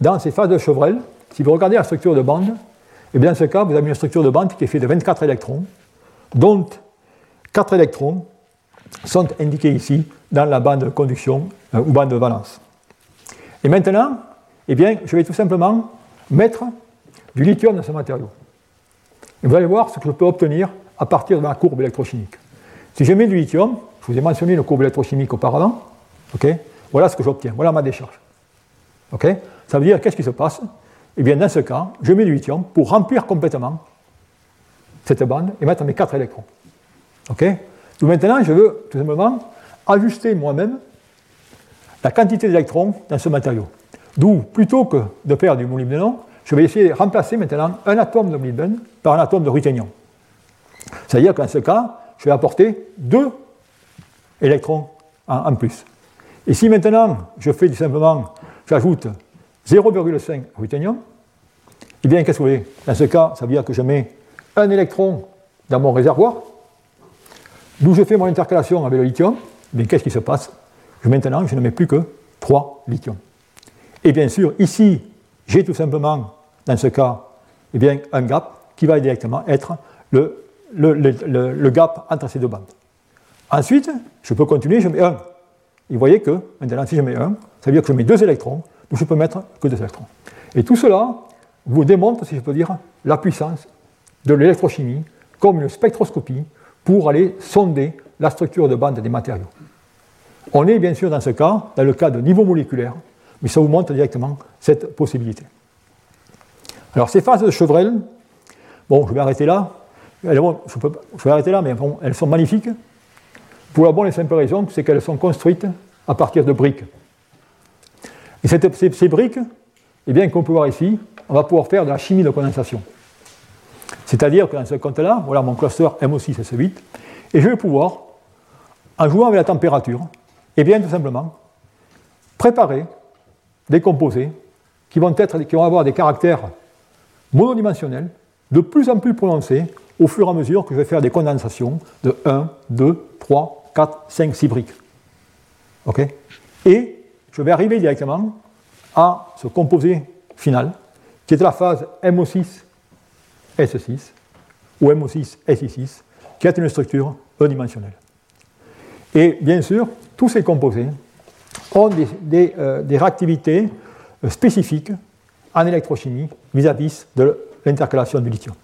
dans ces phases de Chevrel, si vous regardez la structure de bande, et eh bien dans ce cas, vous avez une structure de bande qui est faite de 24 électrons, dont 4 électrons sont indiqués ici dans la bande de conduction euh, ou bande de valence. Et maintenant, eh bien, je vais tout simplement mettre du lithium dans ce matériau. Et vous allez voir ce que je peux obtenir à partir de ma courbe électrochimique. Si je mets du lithium, je vous ai mentionné une courbe électrochimique auparavant, voilà ce que j'obtiens, voilà ma décharge. Ça veut dire, qu'est-ce qui se passe? Eh bien, dans ce cas, je mets du lithium pour remplir complètement cette bande et mettre mes quatre électrons. Donc maintenant, je veux tout simplement ajuster moi-même la quantité d'électrons dans ce matériau. D'où, plutôt que de faire du molybdénon, je vais essayer de remplacer maintenant un atome de molybdène par un atome de ruthénium. C'est-à-dire qu'en ce cas, je vais apporter deux électrons en, plus. Et si maintenant je fais tout simplement, j'ajoute 0,5 ruthénium, eh bien, qu'est-ce que vous voyez Dans ce cas, ça veut dire que je mets un électron dans mon réservoir, d'où je fais mon intercalation avec le lithium, mais qu'est-ce qui se passe? Maintenant, je ne mets plus que 3 lithiums. Et bien sûr, ici, j'ai tout simplement, dans ce cas, eh bien, un gap qui va directement être le, gap entre ces deux bandes. Ensuite, je peux continuer, je mets 1. Et vous voyez que, maintenant, si je mets 1, ça veut dire que je mets 2 électrons, donc je peux mettre que 2 électrons. Et tout cela vous démontre, si je peux dire, la puissance de l'électrochimie comme une spectroscopie pour aller sonder la structure de bande des matériaux. On est bien sûr dans ce cas, dans le cas de niveau moléculaire, mais ça vous montre directement cette possibilité. Alors ces phases de Chevrel, bon, je vais arrêter là. je, vais arrêter là, mais bon, elles sont magnifiques. Pour la bonne et simple raison, c'est qu'elles sont construites à partir de briques. Et ces, briques, eh bien, qu'on peut voir ici, on va pouvoir faire de la chimie de condensation. C'est-à-dire que dans ce compte-là, voilà mon cluster MO6S8, et je vais pouvoir, en jouant avec la température, eh bien tout simplement, préparer des composés qui vont, être, qui vont avoir des caractères monodimensionnels de plus en plus prononcés au fur et à mesure que je vais faire des condensations de 1, 2, 3, 4, 5, 6 briques. Et je vais arriver directement à ce composé final, qui est la phase MO6S6 ou MO6SI6, qui est une structure unidimensionnelle. Et bien sûr, tous ces composés ont des, euh, réactivités euh, spécifiques en électrochimie vis-à-vis de l'intercalation du lithium.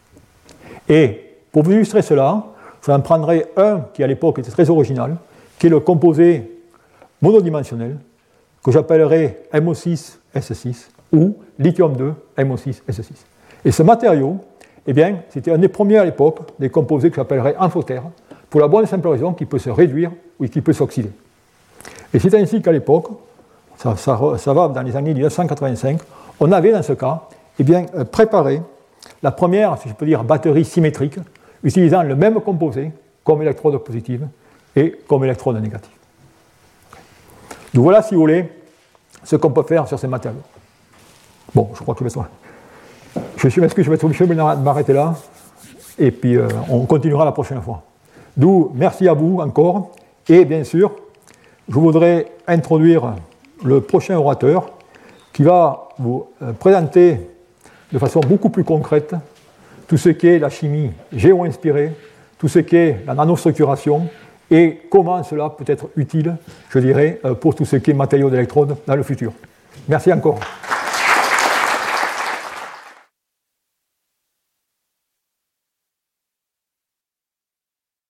Et pour vous illustrer cela, je en prendrai un qui à l'époque était très original, qui est le composé monodimensionnel, que j'appellerai MO6S6 ou lithium-2 MO6S6. Et ce matériau, eh c'était un des premiers à l'époque des composés que j'appellerais amphotère, pour la bonne et simple raison qu'il peut se réduire ou qu'il peut s'oxyder. Et c'est ainsi qu'à l'époque, ça, va dans les années 1985, on avait dans ce cas eh bien, euh, préparé la première, si je peux dire, batterie symétrique, utilisant le même composé comme électrode positive et comme électrode négative. Donc voilà, si vous voulez, ce qu'on peut faire sur ces matériaux. Bon, je crois que je vais, je suis je vais être obligé m'arrêter là, et puis euh, on continuera la prochaine fois. D'où merci à vous encore, et bien sûr, je voudrais introduire le prochain orateur qui va vous euh, présenter de façon beaucoup plus concrète tout ce qu'est la chimie géo-inspirée, tout ce qu'est la nanostructuration et comment cela peut être utile, je dirais, euh, pour tout ce qui est matériaux d'électrode dans le futur. Merci encore.